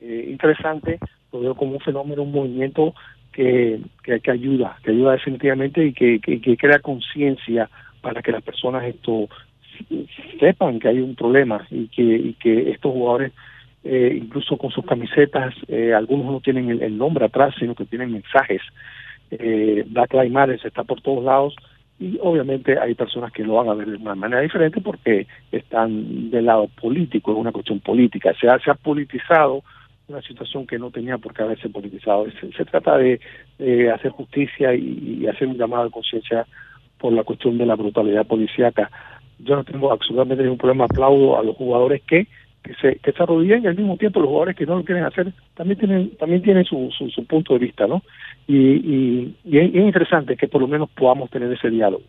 interesante, lo veo como un fenómeno, un movimiento que, que, ayuda, que ayuda definitivamente y que, que, crea conciencia para que las personas esto sepan que hay un problema y que, y que estos jugadores, eh, incluso con sus camisetas, eh, algunos no tienen el, nombre atrás, sino que tienen mensajes. Eh, Black Lives está por todos lados y obviamente hay personas que lo van a ver de una manera diferente porque están del lado político, es una cuestión política. Se ha, politizado una situación que no tenía por qué haberse politizado. Se, trata de, hacer justicia y, hacer un llamado de conciencia por la cuestión de la brutalidad policíaca. Yo no tengo absolutamente ningún problema, aplaudo a los jugadores que que se, que se arrodillan y al mismo tiempo los jugadores que no lo quieren hacer también tienen también tienen su, su, punto de vista, ¿no? Y, y, y es interesante que por lo menos podamos tener ese diálogo.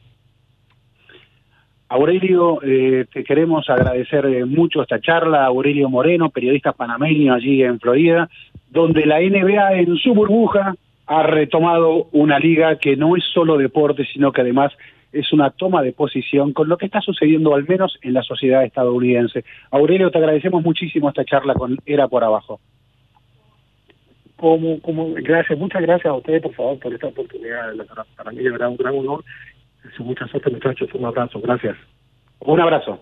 Aurelio, eh, te queremos agradecer eh, mucho esta charla, Aurelio Moreno, periodista panameño allí en Florida, donde la NBA en su burbuja ha retomado una liga que no es solo deporte, sino que además es una toma de posición con lo que está sucediendo al menos en la sociedad estadounidense. Aurelio, te agradecemos muchísimo esta charla con Era por Abajo. Como, como, gracias, muchas gracias a ustedes, por favor, por esta oportunidad. Para mí, de verdad, un gran honor. Mucha suerte, muchachos. Un abrazo. Gracias. Un abrazo.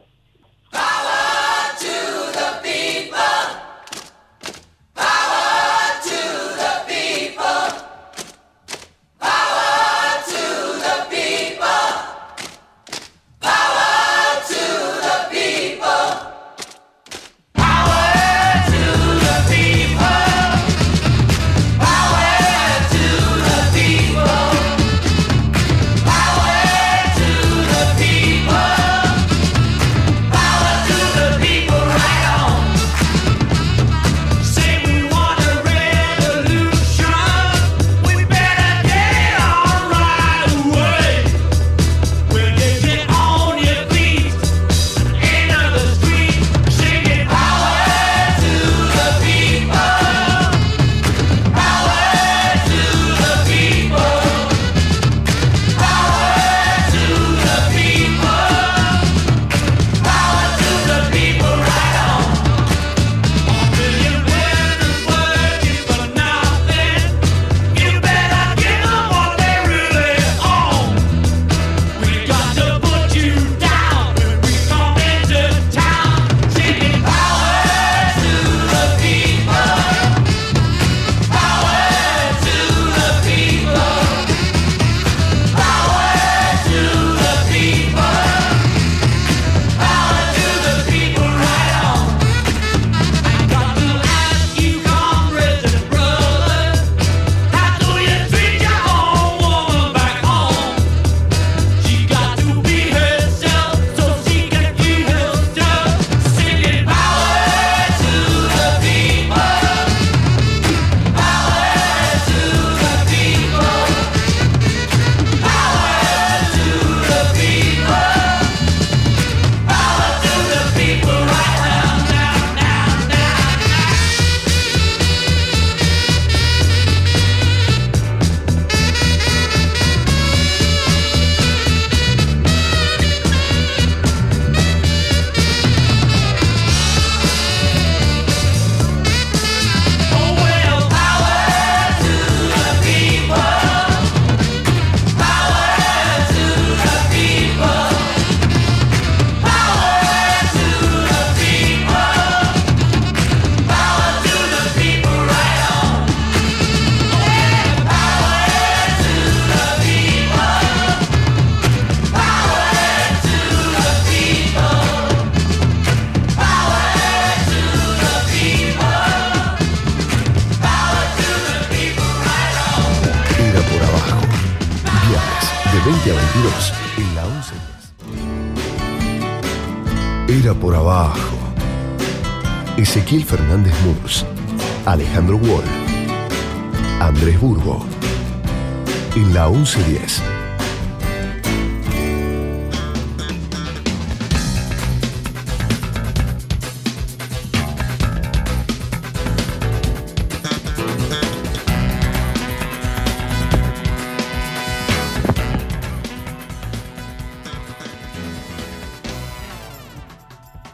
1110.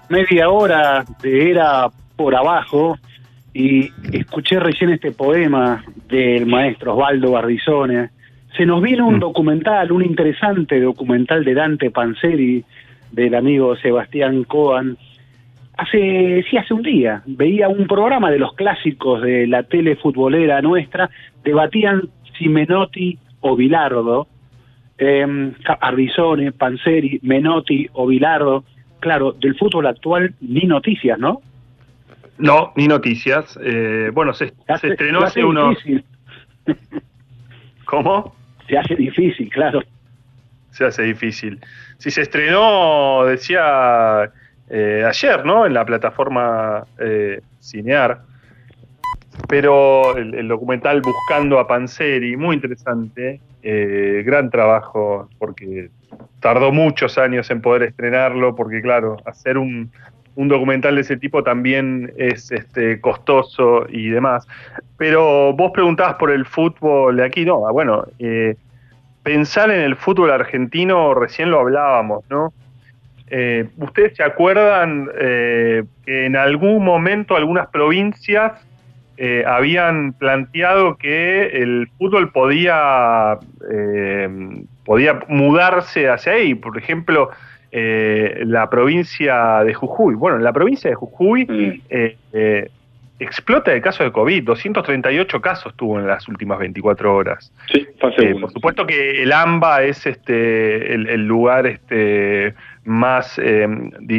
media hora de Era por abajo y escuché recién este poema del maestro Osvaldo Bardizone. Se nos viene un mm. documental, un interesante documental de Dante Panzeri, del amigo Sebastián Coan. Hace, sí, hace un día, veía un programa de los clásicos de la tele futbolera nuestra, debatían si Menotti o Bilardo, eh, Ardizone, Panzeri, Menotti o Bilardo, claro, del fútbol actual ni noticias, ¿no? No, ni noticias. Eh, bueno, se, estrenó hace, unos... ¿Cómo? Se hace difícil, claro. Se hace difícil. Si se estrenó, decía eh, ayer, ¿no? En la plataforma eh, Cinear. Pero el, documental Buscando a Panseri, muy interesante. Eh, gran trabajo, porque tardó muchos años en poder estrenarlo, porque claro, hacer un, un documental de ese tipo también es este, costoso y demás. Pero vos preguntabas por el fútbol de aquí, no, ah, bueno, eh, pensar en el fútbol argentino, recién lo hablábamos, ¿no? Eh, ¿Ustedes se acuerdan que en algún momento algunas provincias habían planteado que el fútbol podía, podía mudarse hacia ahí? Por ejemplo, la provincia de Jujuy. Bueno, en la provincia de Jujuy mm explota el caso de COVID. 238 casos tuvo en las últimas 24 horas. Sí, eh, Por supuesto que el AMBA es este el, lugar este más, eh,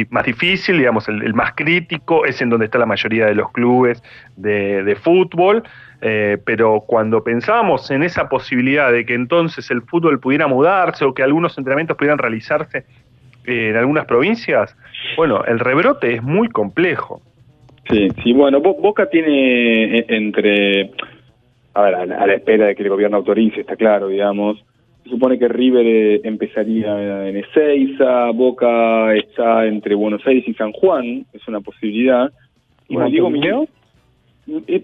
más difícil, digamos, el, más crítico, es en donde está la mayoría de los clubes de, fútbol. Eh, pero cuando pensábamos en esa posibilidad de que entonces el fútbol pudiera mudarse o que algunos entrenamientos pudieran realizarse en algunas provincias, bueno, el rebrote es muy complejo. Sí, sí, bueno, Boca tiene eh, entre, a ver, a la, espera de que el gobierno autorice, está claro, digamos, se supone que River eh, empezaría en Ezeiza, Boca está entre Buenos Aires y San Juan, es una posibilidad. Y bueno, Diego Milito,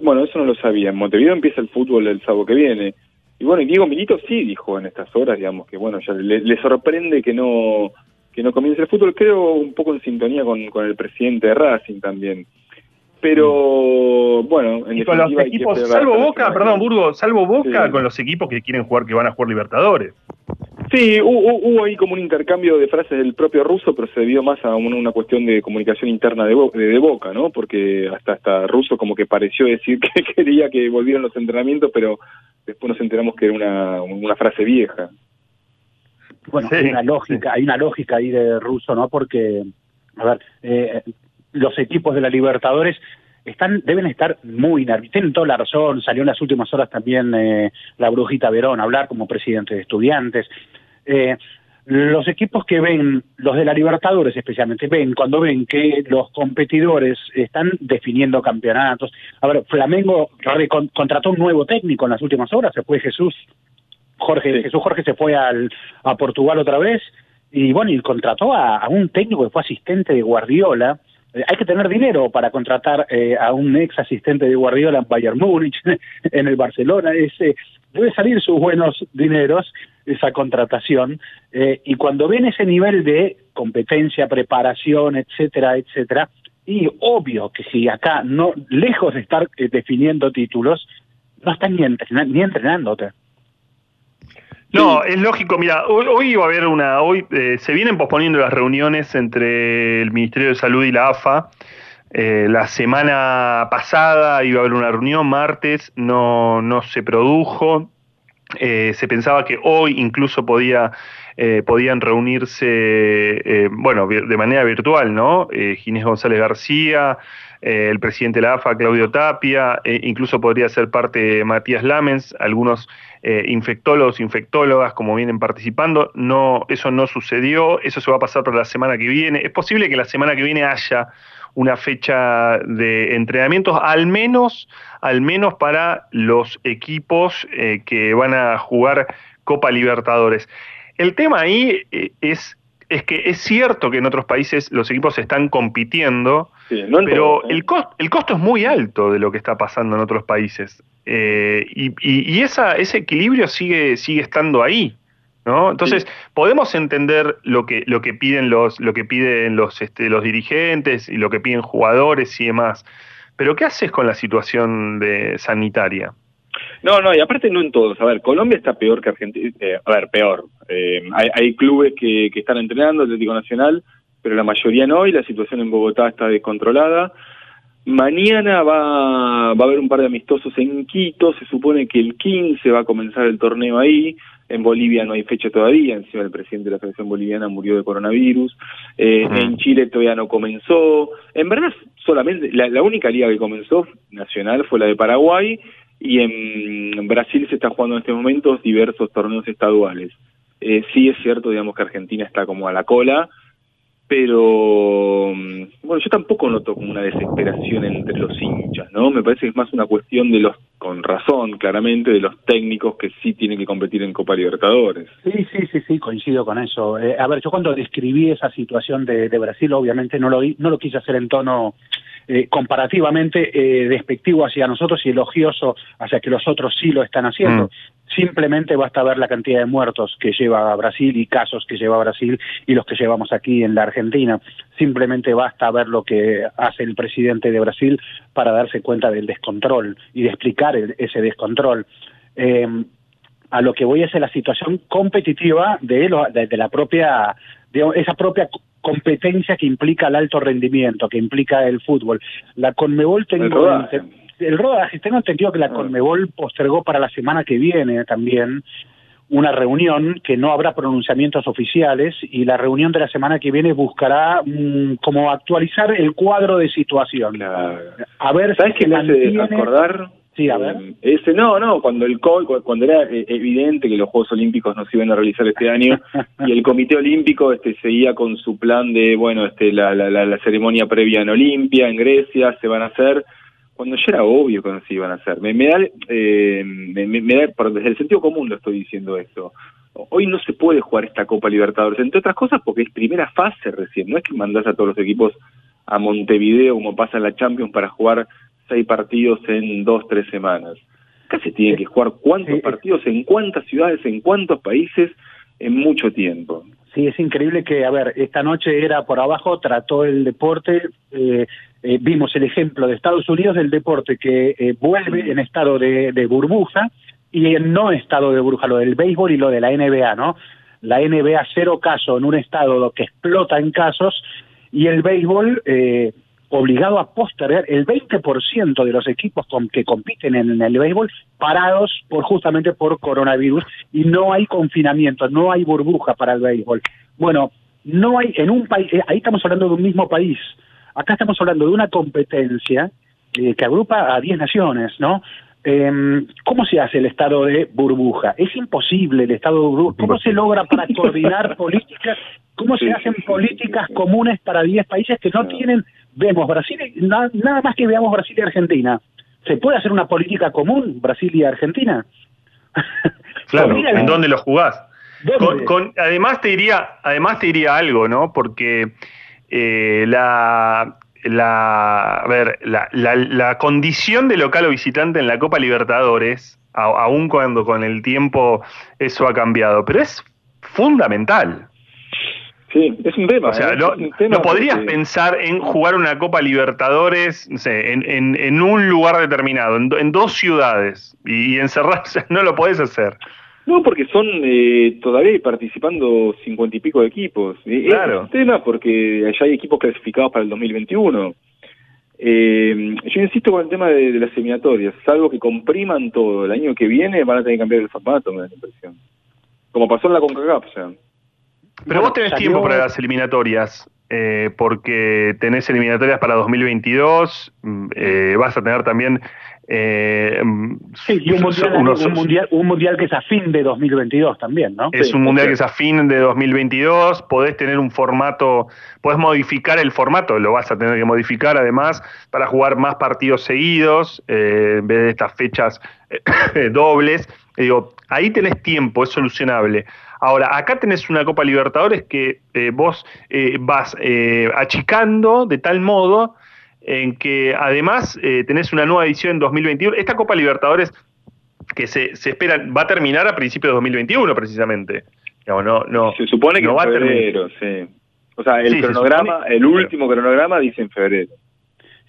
bueno, eso no lo sabía, en Montevideo empieza el fútbol el sábado que viene. Y bueno, y Diego Milito sí dijo en estas horas, digamos, que bueno, ya le, sorprende que no que no comience el fútbol, creo un poco en sintonía con, con el presidente de Racing también pero bueno, en con los equipos, salvo Boca, perdón, Burgo, salvo Boca con los equipos que quieren jugar, que van a jugar Libertadores. Sí, hubo, ahí como un intercambio de frases del propio ruso, pero se debió más a una, cuestión de comunicación interna de, de, Boca, ¿no? Porque hasta hasta ruso como que pareció decir que quería que volvieran los entrenamientos, pero después nos enteramos que era una, una frase vieja. Bueno, hay una lógica, hay una lógica ahí de ruso, ¿no? Porque, a ver, eh, los equipos de la Libertadores están deben estar muy nerviosos. Tienen toda la razón, salió en las últimas horas también eh, la Brujita Verón a hablar como presidente de estudiantes. Eh, los equipos que ven, los de la Libertadores especialmente, ven cuando ven que los competidores están definiendo campeonatos. A ver, Flamengo contrató un nuevo técnico en las últimas horas, se fue Jesús Jorge, Jesús Jorge se fue al, a Portugal otra vez y bueno, y contrató a, a un técnico que fue asistente de Guardiola, eh, hay que tener dinero para contratar eh, a un ex asistente de Guardiola en Bayern Múnich, en el Barcelona. Ese, debe salir sus buenos dineros esa contratación. Eh, y cuando ven ese nivel de competencia, preparación, etcétera, etcétera, y obvio que si acá, no lejos de estar definiendo títulos, no están ni, ni entrenándote. No, es lógico, mira, hoy, iba a haber una, hoy eh, se vienen posponiendo las reuniones entre el Ministerio de Salud y la AFA. Eh, la semana pasada iba a haber una reunión, martes, no, no se produjo. Eh, se pensaba que hoy incluso podía, podían reunirse, bueno, de manera virtual, ¿no? Ginés González García, el presidente de la AFA, Claudio Tapia, incluso podría ser parte Matías Lamens, algunos eh, infectólogos, infectólogas, como vienen participando. No, eso no sucedió, eso se va a pasar para la semana que viene. Es posible que la semana que viene haya una fecha de entrenamientos, al menos, al menos para los equipos eh, que van a jugar Copa Libertadores. El tema ahí eh, es, es que es cierto que en otros países los equipos están compitiendo, pero el, el costo es muy alto de lo que está pasando en otros países. Eh, y, esa, ese equilibrio sigue, sigue estando ahí. ¿no? Entonces, podemos entender lo que, lo que piden los, lo que piden los, este, los dirigentes y lo que piden jugadores y demás. Pero, ¿qué haces con la situación de sanitaria? No, no, y aparte no en todos. A ver, Colombia está peor que Argentina. Eh, a ver, peor. Eh, hay, hay, clubes que, que están entrenando, Atlético Nacional, pero la mayoría no, y la situación en Bogotá está descontrolada. Mañana va, va a haber un par de amistosos en Quito, se supone que el 15 va a comenzar el torneo ahí, en Bolivia no hay fecha todavía, encima el presidente de la Federación Boliviana murió de coronavirus, eh, en Chile todavía no comenzó, en verdad solamente la, única liga que comenzó nacional fue la de Paraguay y en Brasil se está jugando en estos momentos diversos torneos estaduales. Eh, sí es cierto, digamos que Argentina está como a la cola, pero mm, bueno, yo tampoco noto como una desesperación entre los hinchas, ¿no? Me parece que es más una cuestión de los, con razón, claramente, de los técnicos que sí tienen que competir en Copa Libertadores. Sí, sí, sí, sí, coincido con eso. Eh, a ver, yo cuando describí esa situación de, Brasil, obviamente no lo quise hacer en tono eh, comparativamente eh, despectivo hacia nosotros y elogioso hacia que los otros sí lo están haciendo. Mm. Simplemente basta ver la cantidad de muertos que lleva Brasil y casos que lleva Brasil y los que llevamos aquí en la Argentina. Simplemente basta ver lo que hace el presidente de Brasil para darse cuenta del descontrol y de explicar ese descontrol. Eh, a lo que voy es a la situación competitiva de, de, la propia, de esa propia competencia que implica el alto rendimiento, que implica el fútbol. La Conmebol tengo el rodaje. tengo entendido que la ah. Conmebol postergó para la semana que viene también una reunión que no habrá pronunciamientos oficiales y la reunión de la semana que viene buscará mm, como actualizar el cuadro de situación. A ver ¿Sabes qué me hace acordar? Sí, a ver. Eh, ese, no, no, cuando el COVID, cuando era eh, evidente que los Juegos Olímpicos no se iban a realizar este año y el Comité Olímpico este seguía con su plan de, bueno, este la, la, la, ceremonia previa en Olimpia, en Grecia, se van a hacer, cuando ya era obvio que no se iban a hacer. Me, me da, eh, me, me, da, desde el sentido común lo estoy diciendo esto. Hoy no se puede jugar esta Copa Libertadores, entre otras cosas porque es primera fase recién, no es que mandás a todos los equipos a Montevideo como pasa en la Champions para jugar seis partidos en dos, tres semanas. Acá se tiene que jugar cuántos partidos, en cuántas ciudades, en cuántos países, en mucho tiempo. Sí, es increíble que, a ver, esta noche era por abajo, trató el deporte, eh, eh, vimos el ejemplo de Estados Unidos del deporte que eh, vuelve en estado de, de, burbuja y en no estado de burbuja, lo del béisbol y lo de la NBA, ¿no? La NBA cero caso en un estado que explota en casos y el béisbol eh, obligado a postergar el 20% de los equipos con, que compiten en, el béisbol parados por justamente por coronavirus y no hay confinamiento, no hay burbuja para el béisbol. Bueno, no hay en un país, eh, ahí estamos hablando de un mismo país. Acá estamos hablando de una competencia eh, que agrupa a 10 naciones, ¿no? Eh, ¿Cómo se hace el estado de burbuja? Es imposible el estado de burbuja. ¿Cómo se logra para coordinar políticas? ¿Cómo se hacen políticas comunes para 10 países que no tienen vemos Brasil, nada, más que veamos Brasil y Argentina. ¿Se puede hacer una política común, Brasil y Argentina? claro, ¿en dónde lo jugás? Con, además te diría, además te diría algo, ¿no? Porque eh, la, la, ver, la, la, condición de local o visitante en la Copa Libertadores, aun cuando con el tiempo eso ha cambiado, pero es fundamental. Sí, es un tema. O sea, ¿eh? no, podrías pensar en jugar una Copa Libertadores no sé, en, en, un lugar determinado, en, dos ciudades, y, encerrarse, no lo podés hacer. No, porque son eh, todavía participando cincuenta y pico de equipos. Claro. Es un tema porque allá hay equipos clasificados para el 2021. Eh, yo insisto con el tema de, las eliminatorias, salvo que compriman todo. El año que viene van a tener que cambiar el formato, me da la impresión. Como pasó en la CONCACAF, o sea. Pero vos tenés tiempo para las eliminatorias, eh, porque tenés eliminatorias para 2022, mm, eh, vas a tener también... Eh, mm, sí, y un mundial, un, mundial, que es a fin de 2022 también, ¿no? Es un mundial que es a fin de 2022, podés tener un formato, podés modificar el formato, lo vas a tener que modificar además para jugar más partidos seguidos, en vez de estas fechas dobles. digo, ahí tenés tiempo, es solucionable. Ahora, acá tenés una Copa Libertadores que eh, vos eh, vas eh, achicando de tal modo en que además tenés una nueva edición en 2021. Esta Copa Libertadores que se, se espera va a terminar a principios de 2021 precisamente. no, no, se supone que en febrero, sí. O sea, el cronograma, el último cronograma dice en febrero.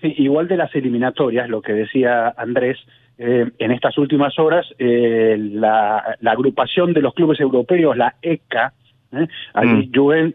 Sí, igual de las eliminatorias, lo que decía Andrés, eh, en estas últimas horas eh, la, agrupación de los clubes europeos, la ECA, ¿eh? mm.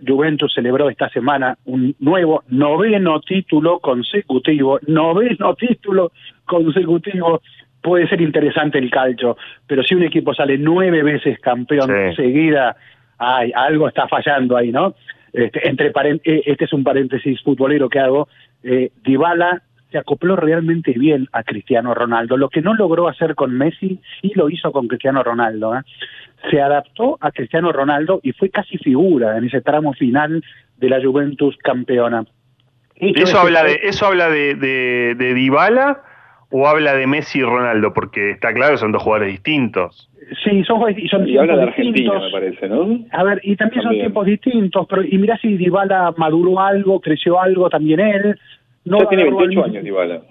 Juventus celebró esta semana un nuevo noveno título consecutivo, noveno título consecutivo. Puede ser interesante el calcio, pero si un equipo sale nueve veces campeón seguida, ay, algo está fallando ahí, ¿no? Este, entre este es un paréntesis futbolero que hago. Eh, Dybala se acopló realmente bien a Cristiano Ronaldo. Lo que no logró hacer con Messi, sí lo hizo con Cristiano Ronaldo. ¿eh? Se adaptó a Cristiano Ronaldo y fue casi figura en ese tramo final de la Juventus campeona. ¿Eso habla, de, ¿Eso habla de, de, de Dybala o habla de Messi y Ronaldo? Porque está claro que son dos jugadores distintos. Sí, son, son y habla de Argentina, me parece, ¿no? A ver, y también, son tiempos distintos, pero y mirá si Dybala maduró algo, creció algo también él, No ya tiene 28 años Dybala.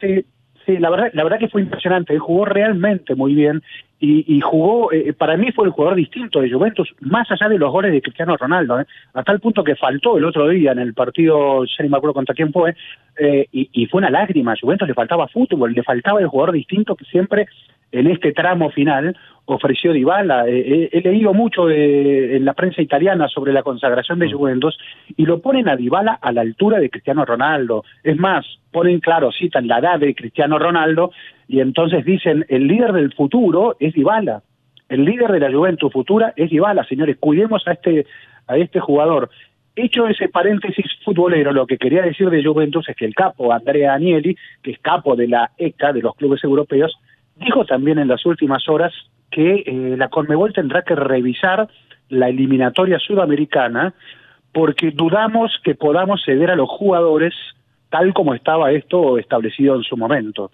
Sí, sí, la verdad, la verdad que fue impresionante, jugó realmente muy bien y, jugó, eh, para mí fue el jugador distinto de Juventus, más allá de los goles de Cristiano Ronaldo, ¿eh? hasta el punto que faltó el otro día en el partido, ya ni me acuerdo contra quién fue, eh, y, y, fue una lágrima, a Juventus le faltaba fútbol, le faltaba el jugador distinto que siempre en este tramo final ofreció Dybala. Eh, eh, he leído mucho en la prensa italiana sobre la consagración de mm. Juventus y lo ponen a Dybala a la altura de Cristiano Ronaldo. Es más, ponen claro, citan la edad de Cristiano Ronaldo y entonces dicen el líder del futuro es Dybala. El líder de la Juventus futura es Dybala, señores. Cuidemos a este a este jugador. Hecho ese paréntesis futbolero, lo que quería decir de Juventus es que el capo Andrea Agnelli, que es capo de la ECA, de los clubes europeos, dijo también en las últimas horas que eh, la Conmebol tendrá que revisar la eliminatoria sudamericana porque dudamos que podamos ceder a los jugadores tal como estaba esto establecido en su momento.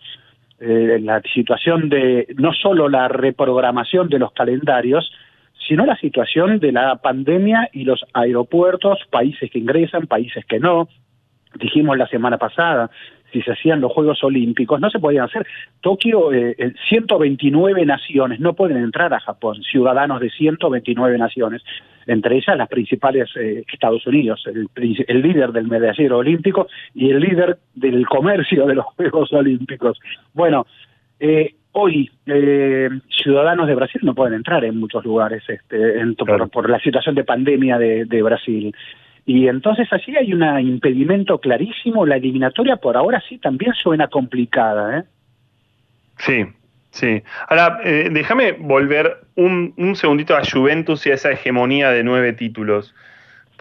Eh, la situación de no solo la reprogramación de los calendarios, sino la situación de la pandemia y los aeropuertos, países que ingresan, países que no. Dijimos la semana pasada, si se hacían los Juegos Olímpicos, no se podían hacer. Tokio, eh, 129 naciones, no pueden entrar a Japón, ciudadanos de 129 naciones, entre ellas las principales eh, Estados Unidos, el, el, líder del medallero olímpico y el líder del comercio de los Juegos Olímpicos. Bueno, eh, hoy eh, ciudadanos de Brasil no pueden entrar en muchos lugares este, en, por, la situación de pandemia de, de Brasil. Y entonces así hay un impedimento clarísimo. La eliminatoria por ahora sí también suena complicada. ¿eh? Sí, sí. Ahora, eh, déjame volver un, un segundito a Juventus y a esa hegemonía de nueve títulos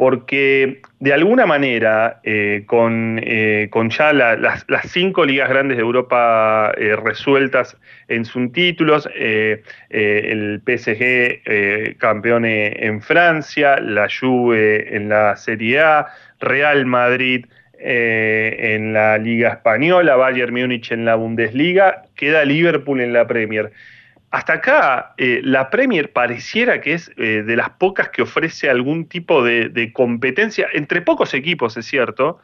porque de alguna manera, eh, eh, con, ya las, cinco ligas grandes de Europa eh, resueltas en sus títulos, el PSG campeón en Francia, la Juve en la Serie A, Real Madrid en la Liga Española, Bayern Múnich en la Bundesliga, queda Liverpool en la Premier hasta acá eh, la Premier pareciera que es eh, de las pocas que ofrece algún tipo de, competencia, entre pocos equipos, es cierto,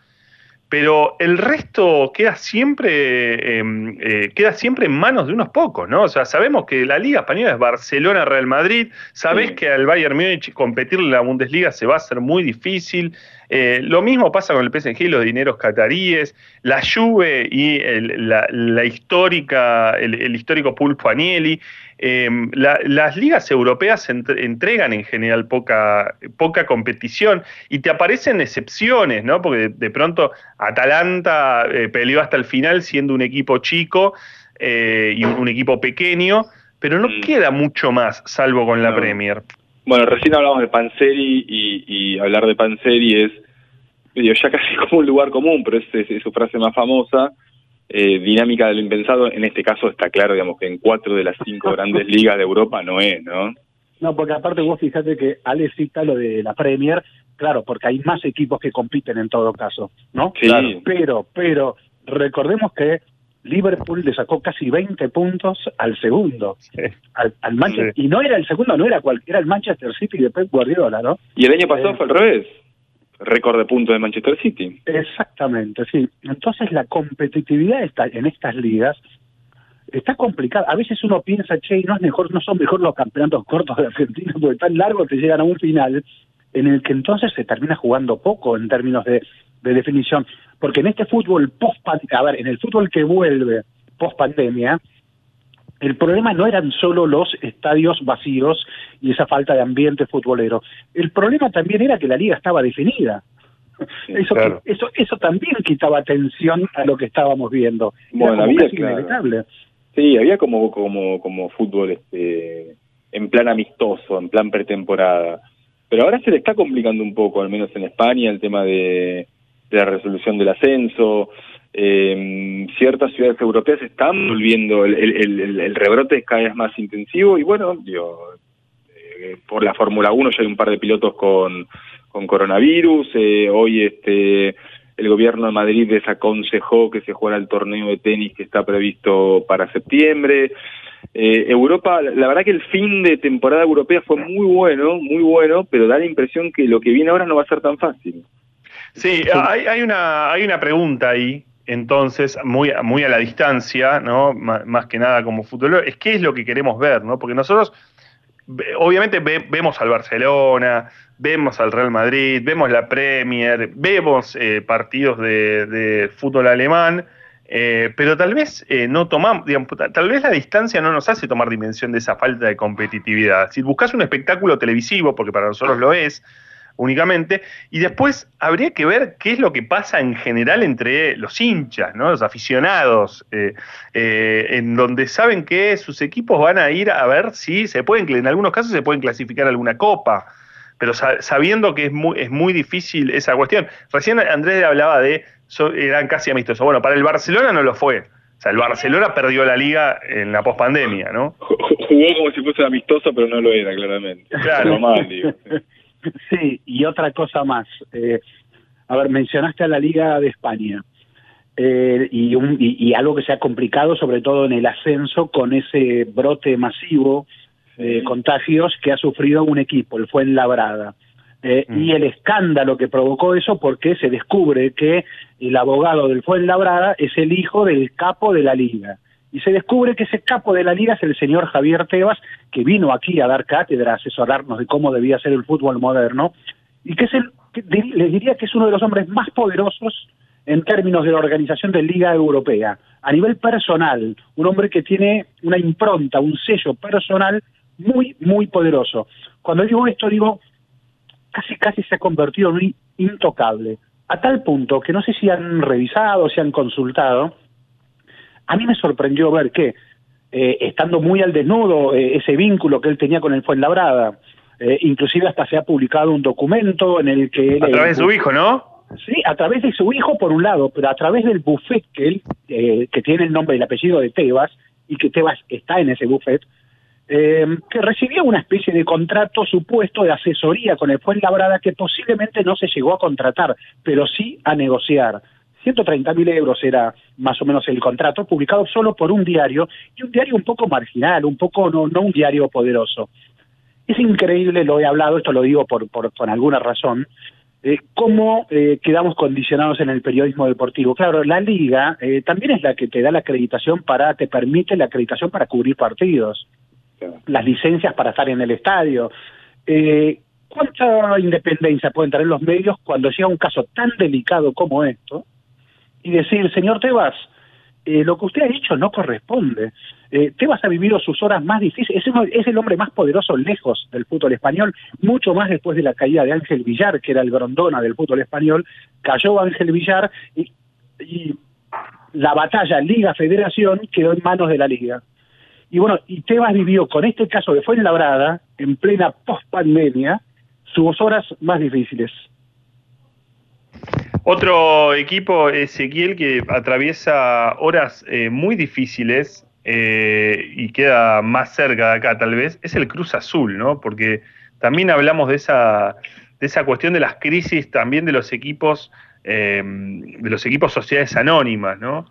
pero el resto queda siempre, em, eh, queda siempre en manos de unos pocos, ¿no? O sea, sabemos que la Liga Española es Barcelona-Real Madrid, sabés que al Bayern Múnich competir en la Bundesliga se va a hacer muy difícil, lo mismo pasa con el PSG los dineros cataríes, la Juve y la, histórica, el, histórico Pulpo Agnelli. Em, las ligas europeas entregan en general poca, poca competición y te aparecen excepciones, ¿no? Porque de, pronto Atalanta eh, peleó hasta el final siendo un equipo chico eh, y un, equipo pequeño, pero no mm. queda mucho más, salvo con la Premier. Bueno, recién hablamos de Panseri y, hablar de Panseri es ya casi como un lugar común, pero es su frase más famosa eh, dinámica de lo impensado, en este caso está claro, digamos, que en cuatro de las cinco grandes ligas de Europa no es, ¿no? No, porque aparte vos fíjate que Ale cita lo de la Premier, claro, porque hay más equipos que compiten en todo caso, ¿no? Claro. Pero, pero, recordemos que Liverpool le sacó casi 20 puntos al segundo, al, Manchester, y no era el segundo, no era cual, era el Manchester City de Pep Guardiola, ¿no? Y el año pasado eh, fue al revés récord de puntos de Manchester City. Exactamente, sí. Entonces la competitividad está en estas ligas está complicada. A veces uno piensa, che, no es mejor, no son mejor los campeonatos cortos de Argentina porque tan largos te llegan a un final en el que entonces se termina jugando poco en términos de, de definición, porque en este fútbol post a ver, en el fútbol que vuelve post pandemia, el problema no eran solo los estadios vacíos y esa falta de ambiente futbolero. El problema también era que la liga estaba definida. eso, eso, eso también quitaba atención a lo que estábamos viendo. Bueno, había inevitable. Sí, había como, como, como fútbol este, en plan amistoso, en plan pretemporada. Pero ahora se le está complicando un poco, al menos en España, el tema de, de la resolución del ascenso eh, ciertas ciudades europeas están volviendo, el, el, el, rebrote es cada vez más intensivo y bueno, digo, eh, por la Fórmula 1 ya hay un par de pilotos con, con coronavirus, eh, hoy este el gobierno de Madrid desaconsejó que se jugara el torneo de tenis que está previsto para septiembre. Eh, Europa, la verdad que el fin de temporada europea fue muy bueno, muy bueno, pero da la impresión que lo que viene ahora no va a ser tan fácil. Sí, hay, una, hay una pregunta ahí, entonces, muy, muy a la distancia, ¿no? más que nada como futbolero, es qué es lo que queremos ver, ¿no? Porque nosotros obviamente vemos al Barcelona, vemos al Real Madrid, vemos la Premier, vemos eh, partidos de, fútbol alemán, eh, pero tal vez eh, no tomamos, tal vez la distancia no nos hace tomar dimensión de esa falta de competitividad. Si buscas un espectáculo televisivo, porque para nosotros lo es, únicamente, y después habría que ver qué es lo que pasa en general entre los hinchas, ¿no? los aficionados, eh, eh, en donde saben que sus equipos van a ir a ver si se pueden, en algunos casos se pueden clasificar alguna copa, pero sabiendo que es muy, es muy difícil esa cuestión. Recién Andrés hablaba de, eran casi amistosos, bueno, para el Barcelona no lo fue. O sea, el Barcelona perdió la liga en la pospandemia, ¿no? Jugó como si fuese amistoso, pero no lo era, claramente. Claro. digo. Sí, y otra cosa más. Eh, a ver, mencionaste a la Liga de España. Eh, y, y, algo que se ha complicado, sobre todo en el ascenso, con ese brote masivo de contagios que ha sufrido un equipo, el Fuenlabrada. Eh, mm. Y el escándalo que provocó eso porque se descubre que el abogado del Fuenlabrada es el hijo del capo de la liga y se descubre que ese capo de la liga es el señor Javier Tebas, que vino aquí a dar cátedra, a asesorarnos de cómo debía ser el fútbol moderno, y que es el, les diría que es uno de los hombres más poderosos en términos de la organización de Liga Europea. A nivel personal, un hombre que tiene una impronta, un sello personal muy, muy poderoso. Cuando digo esto, digo, casi, casi se ha convertido en un intocable, a tal punto que no sé si han revisado, si han consultado, a mí me sorprendió ver que, eh, estando muy al desnudo, eh, ese vínculo que él tenía con el Fuenlabrada, eh, inclusive hasta se ha publicado un documento en el que... a través de su hijo, ¿no? Sí, a través de su hijo por un lado, pero a través del buffet que él, que tiene el nombre y el apellido de Tebas, y que Tebas está en ese buffet, que recibió una especie de contrato supuesto de asesoría con el Fuenlabrada que posiblemente no se llegó a contratar, pero sí a negociar. 130 mil euros era más o menos el contrato, publicado solo por un diario, y un diario un poco marginal, un poco no, no un diario poderoso. Es increíble, lo he hablado, esto lo digo por, por, por alguna razón, eh, cómo eh, quedamos condicionados en el periodismo deportivo. Claro, la liga eh, también es la que te da la acreditación para, te permite la acreditación para cubrir partidos, las licencias para estar en el estadio. ¿Cuánta independencia pueden tener los medios cuando llega un caso tan delicado como esto? Y decir, señor Tebas, eh, lo que usted ha dicho no corresponde. Eh, Tebas ha vivido sus horas más difíciles, es, el hombre más poderoso lejos del fútbol español, mucho más después de la caída de Ángel Villar, que era el grondona del fútbol español, cayó Ángel Villar y, la batalla Liga-Federación quedó en manos de la Liga. Y bueno, y Tebas vivió con este caso de Fuenlabrada, en plena post-pandemia, sus horas más difíciles. Otro equipo, Ezequiel, que atraviesa horas eh, muy difíciles eh, y queda más cerca de acá tal vez, es el Cruz Azul, ¿no? Porque también hablamos de esa, de esa cuestión de las crisis también de los equipos, eh, de los equipos sociedades anónimas, ¿no?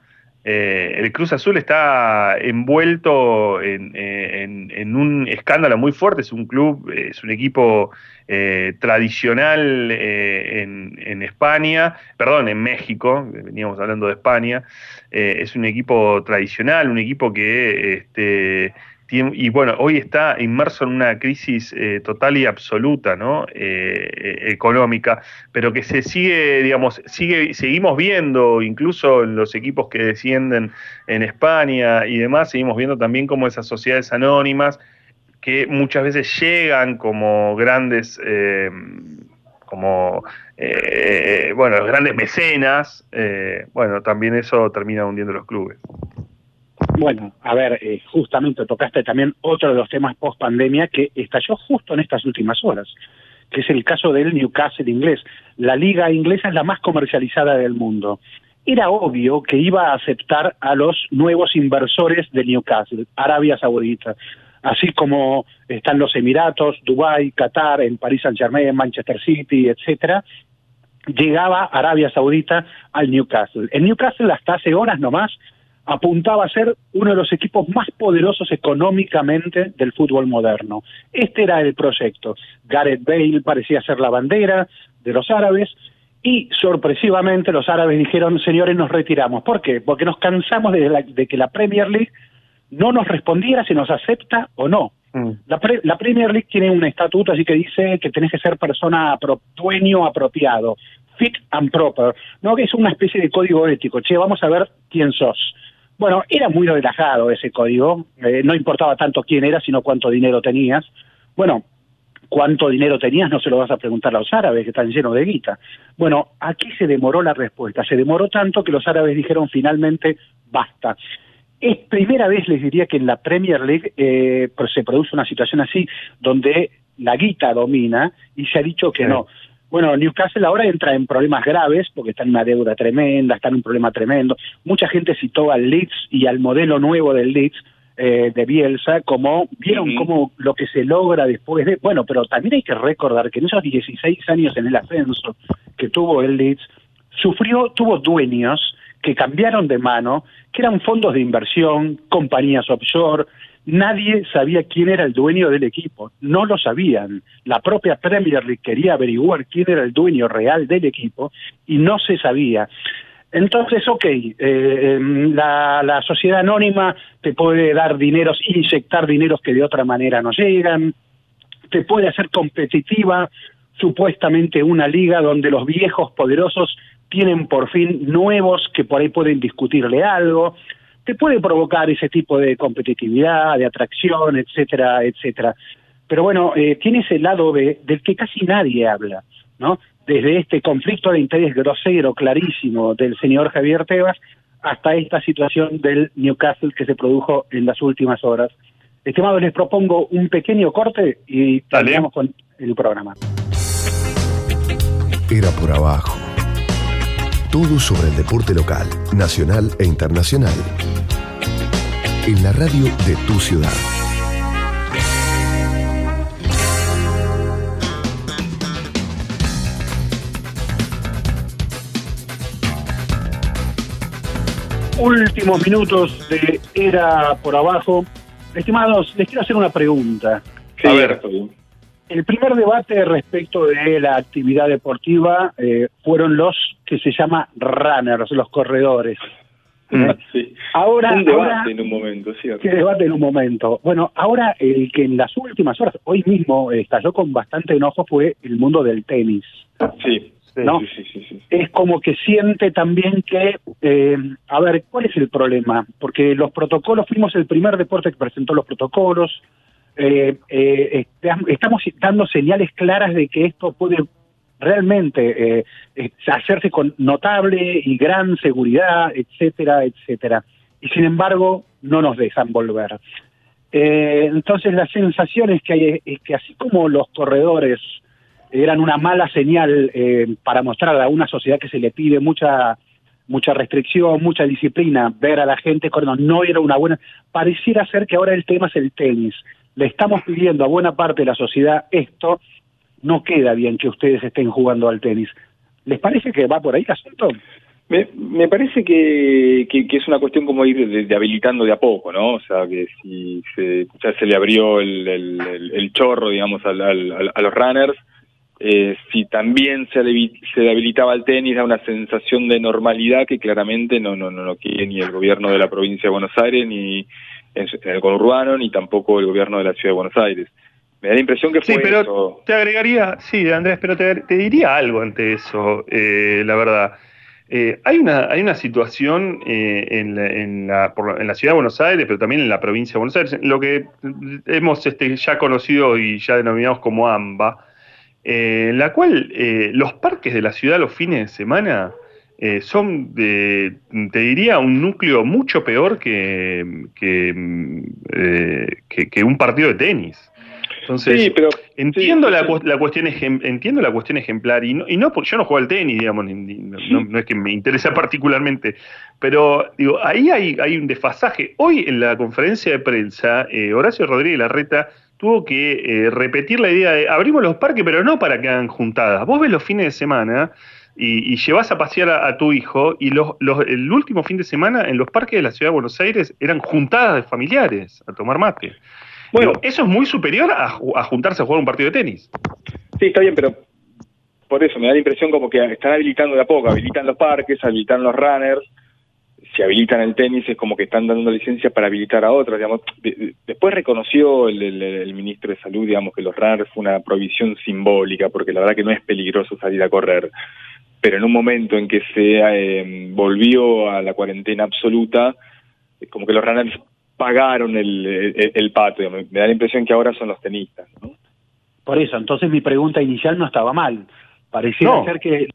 Eh, el Cruz Azul está envuelto en, un escándalo muy fuerte, es un club, es un equipo eh, tradicional eh, en, España, perdón, en México, veníamos hablando de España, es un equipo tradicional, un equipo que este, y bueno, hoy está inmerso en una crisis eh, total y absoluta, ¿no? Eh, eh, económica, pero que se sigue, digamos, sigue, seguimos viendo, incluso en los equipos que descienden en España y demás, seguimos viendo también como esas sociedades anónimas que muchas veces llegan como grandes, como, bueno, grandes mecenas, bueno, también eso termina hundiendo los clubes. Bueno, a ver, eh, justamente tocaste también otro de los temas post pandemia que estalló justo en estas últimas horas, que es el caso del Newcastle inglés. La liga inglesa es la más comercializada del mundo. Era obvio que iba a aceptar a los nuevos inversores de Newcastle, Arabia Saudita, así como están los Emiratos, Dubái, Qatar, en París Saint Germain, Manchester City, etcétera, llegaba Arabia Saudita al Newcastle. En Newcastle hasta hace horas nomás apuntaba a ser uno de los equipos más poderosos económicamente del fútbol moderno. Este era el proyecto. Gareth Bale parecía ser la bandera de los árabes Y sorpresivamente los árabes dijeron, señores, nos retiramos. ¿Por qué? Porque nos cansamos de, que la Premier League no nos respondiera si nos acepta o no. Mm. La, Premier League tiene un estatuto así que dice que tenés que ser persona dueño apropiado, fit and proper, ¿no? que es una especie de código ético. Che, vamos a ver quién sos. Bueno, era muy relajado ese código, eh, no importaba tanto quién era, sino cuánto dinero tenías. Bueno, cuánto dinero tenías no se lo vas a preguntar a los árabes, que están llenos de guita. Bueno, aquí se demoró la respuesta, se demoró tanto que los árabes dijeron finalmente basta. Es primera vez, les diría, que en la Premier League eh, se produce una situación así, donde la guita domina y se ha dicho que no. Bueno, Newcastle ahora entra en problemas graves porque está en una deuda tremenda, está en un problema tremendo. Mucha gente citó al Leeds y al modelo nuevo del Leeds eh, de Bielsa, como vieron cómo lo que se logra después de... Bueno, pero también hay que recordar que en esos 16 años en el ascenso que tuvo el Leeds, sufrió, tuvo dueños que cambiaron de mano, que eran fondos de inversión, compañías offshore, nadie sabía quién era el dueño del equipo, no lo sabían. La propia Premier League quería averiguar quién era el dueño real del equipo y no se sabía. Entonces, ok, eh, em, la, la, sociedad anónima te puede dar dineros, inyectar dineros que de otra manera no llegan, te puede hacer competitiva supuestamente una liga donde los viejos poderosos tienen por fin nuevos que por ahí pueden discutirle algo te puede provocar ese tipo de competitividad, de atracción, etcétera, etcétera. Pero bueno, eh, tiene ese lado B del que casi nadie habla, ¿no? Desde este conflicto de interés grosero, clarísimo del señor Javier Tebas, hasta esta situación del Newcastle que se produjo en las últimas horas. Estimados, les propongo un pequeño corte y terminamos con el programa. Era por abajo. Todo sobre el deporte local, nacional e internacional en la radio de tu ciudad. Últimos minutos de Era por Abajo. Estimados, les quiero hacer una pregunta. A ver, el primer debate respecto de la actividad deportiva eh, fueron los que se llama runners, los corredores. Sí. Ahora, un debate en un momento, ¿cierto? Que debate en un momento. Bueno, ahora el que en las últimas horas, hoy mismo estalló con bastante enojo fue el mundo del tenis. Sí. ¿no? Sí, sí, sí, es como que siente también que, eh, a ver, ¿cuál es el problema? Porque los protocolos, fuimos el primer deporte que presentó los protocolos, eh, eh, estamos dando señales claras de que esto puede realmente eh, eh, hacerse con notable y gran seguridad, etcétera, etcétera. Y sin embargo, no nos dejan volver. Eh, entonces, la sensación es que, hay, es que así como los corredores eran una mala señal para mostrar a una sociedad que se le pide mucha mucha restricción, mucha disciplina, ver a la gente corriendo no era una buena, pareciera ser que ahora el tema es el tenis. Le estamos pidiendo a buena parte de la sociedad esto no queda bien que ustedes estén jugando al tenis. ¿Les parece que va por ahí el asunto? Me, me parece que, que, es una cuestión como ir de, habilitando de a poco, ¿no? O sea, que si se, ya se le abrió el, chorro, digamos, a los runners, eh, si también se le, se el tenis, da una sensación de normalidad que claramente no, no, no, no quiere ni el gobierno de la provincia de Buenos Aires, ni en el conurbano, ni tampoco el gobierno de la ciudad de Buenos Aires. Me da la impresión que fue Sí, pero te agregaría, sí, Andrés, pero te, diría algo ante eso, eh, la verdad. Eh, hay, una, hay una situación eh, en, la, en, la, en, la, ciudad de Buenos Aires, pero también en la provincia de Buenos Aires, lo que hemos este, ya conocido y ya denominamos como AMBA, en la cual los parques de la ciudad los fines de semana son, de, te diría, un núcleo mucho peor que, que, que un partido de tenis. Entonces, entiendo, la, la, cuestión entiendo la cuestión ejemplar y no, y no yo no juego al tenis, digamos, no, es que me interesa particularmente, pero digo, ahí hay, hay un desfasaje. Hoy en la conferencia de prensa, eh, Horacio Rodríguez Larreta tuvo que eh, repetir la idea de abrimos los parques, pero no para que hagan juntadas. Vos ves los fines de semana y, y llevas a pasear a, tu hijo y los, el último fin de semana en los parques de la ciudad de Buenos Aires eran juntadas de familiares a tomar mate. Bueno, eso es muy superior a, juntarse a jugar un partido de tenis. Sí, está bien, pero por eso me da la impresión como que están habilitando de a poco, habilitan los parques, habilitan los runners, si habilitan el tenis es como que están dando licencia para habilitar a otros, digamos. después reconoció el, ministro de Salud, digamos, que los runners fue una provisión simbólica, porque la verdad que no es peligroso salir a correr. Pero en un momento en que se eh, volvió a la cuarentena absoluta, como que los runners pagaron el, el, pato. Me da la impresión que ahora son los tenistas. ¿no? Por eso, entonces mi pregunta inicial no estaba mal. Parecía ser que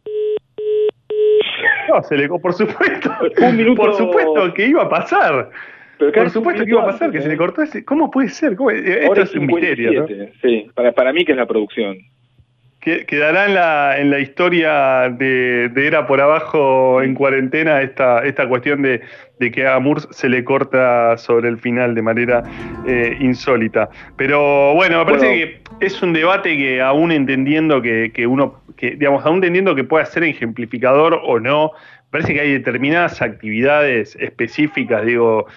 no, se le, por supuesto. Un minuto... Por supuesto que iba a pasar. por supuesto que iba a pasar, que se le cortó ese. ¿Cómo puede ser? Esto es un misterio. Sí, para, para mí que es la producción quedará en la, en la historia de, de, Era por Abajo en cuarentena esta, esta cuestión de, que a Murs se le corta sobre el final de manera eh, insólita. Pero bueno, me parece que es un debate que aún entendiendo que, que uno, que, digamos, aún entendiendo que pueda ser ejemplificador o no, parece que hay determinadas actividades específicas, digo,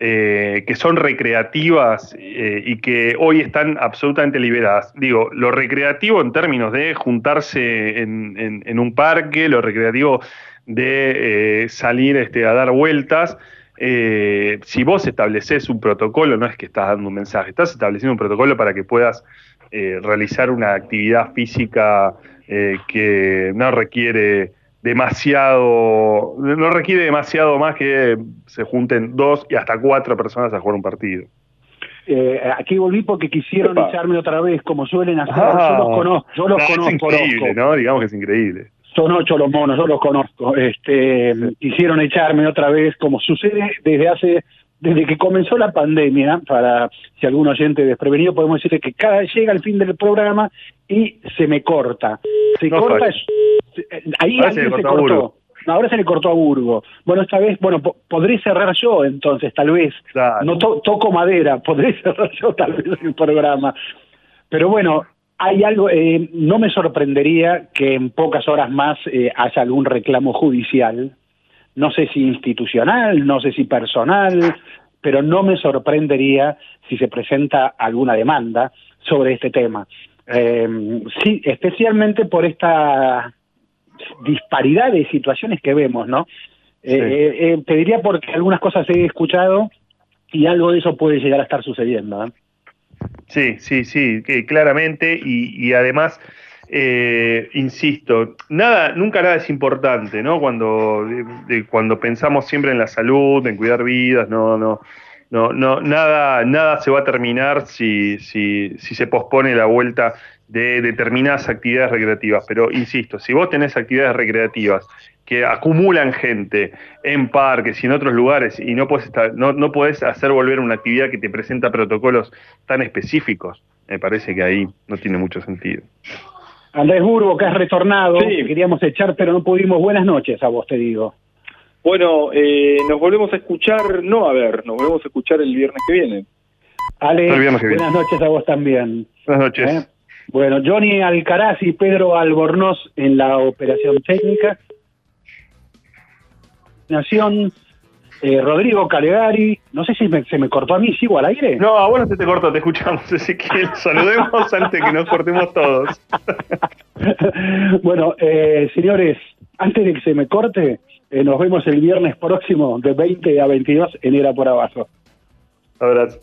eh, que son recreativas eh, y que hoy están absolutamente liberadas. Digo, lo recreativo en términos de juntarse en, un parque, lo recreativo de eh, salir este, a dar vueltas. si vos estableces un protocolo, no es que estás dando un mensaje, estás estableciendo un protocolo para que puedas realizar una actividad física que no requiere demasiado, no requiere demasiado más que se junten dos y hasta cuatro personas a jugar un partido. Eh, aquí volví porque quisieron echarme otra vez, como suelen hacer. yo los conozco, yo los conozco. Es increíble, ¿no? Digamos que es increíble. Son ocho los monos, yo los conozco. Este, Quisieron echarme otra vez, como sucede desde hace desde que comenzó la pandemia, para si algún oyente desprevenido, podemos decir que cada llega el fin del programa y se me corta. Se corta, ahí alguien se, cortó. ahora se le cortó a Burgo. Bueno, esta vez, bueno, podré cerrar yo entonces, tal vez. No toco madera, podré cerrar yo tal vez el programa. Pero bueno, hay algo, eh, no me sorprendería que en pocas horas más eh, haya algún reclamo judicial no sé si institucional, no sé si personal, pero no me sorprendería si se presenta alguna demanda sobre este tema. Eh, sí, especialmente por esta disparidad de situaciones que vemos, ¿no? Eh, eh, te diría porque algunas cosas he escuchado y algo de eso puede llegar a estar sucediendo. Sí, sí, sí, claramente y, y además eh, insisto, nada, nunca nada es importante, ¿no? Cuando, cuando pensamos siempre en la salud, en cuidar vidas, no, no, no, no, nada, nada se va a terminar si, si, si se pospone la vuelta de determinadas actividades recreativas. Pero insisto, si vos tenés actividades recreativas que acumulan gente en parques y en otros lugares y no puedes no, no podés hacer volver una actividad que te presenta protocolos tan específicos, me parece que ahí no tiene mucho sentido. Andrés Burgo, que has retornado, sí. queríamos echar, pero no pudimos. Buenas noches a vos, te digo. Bueno, eh, nos volvemos a escuchar, no a ver, nos volvemos a escuchar el viernes que viene. Ale, buenas noches a vos también. Buenas noches. ¿Eh? Bueno, Johnny Alcaraz y Pedro Albornoz en la operación técnica. Nación eh, Rodrigo Calegari, no sé si se me cortó a mí, ¿sigo al aire? No, a vos no se te cortó, te escuchamos, Ezequiel. Saludemos antes que nos cortemos todos. bueno, eh, señores, antes de que se me corte, eh, nos vemos el viernes próximo de 20 a 22 en Era por Abajo. Abrazo.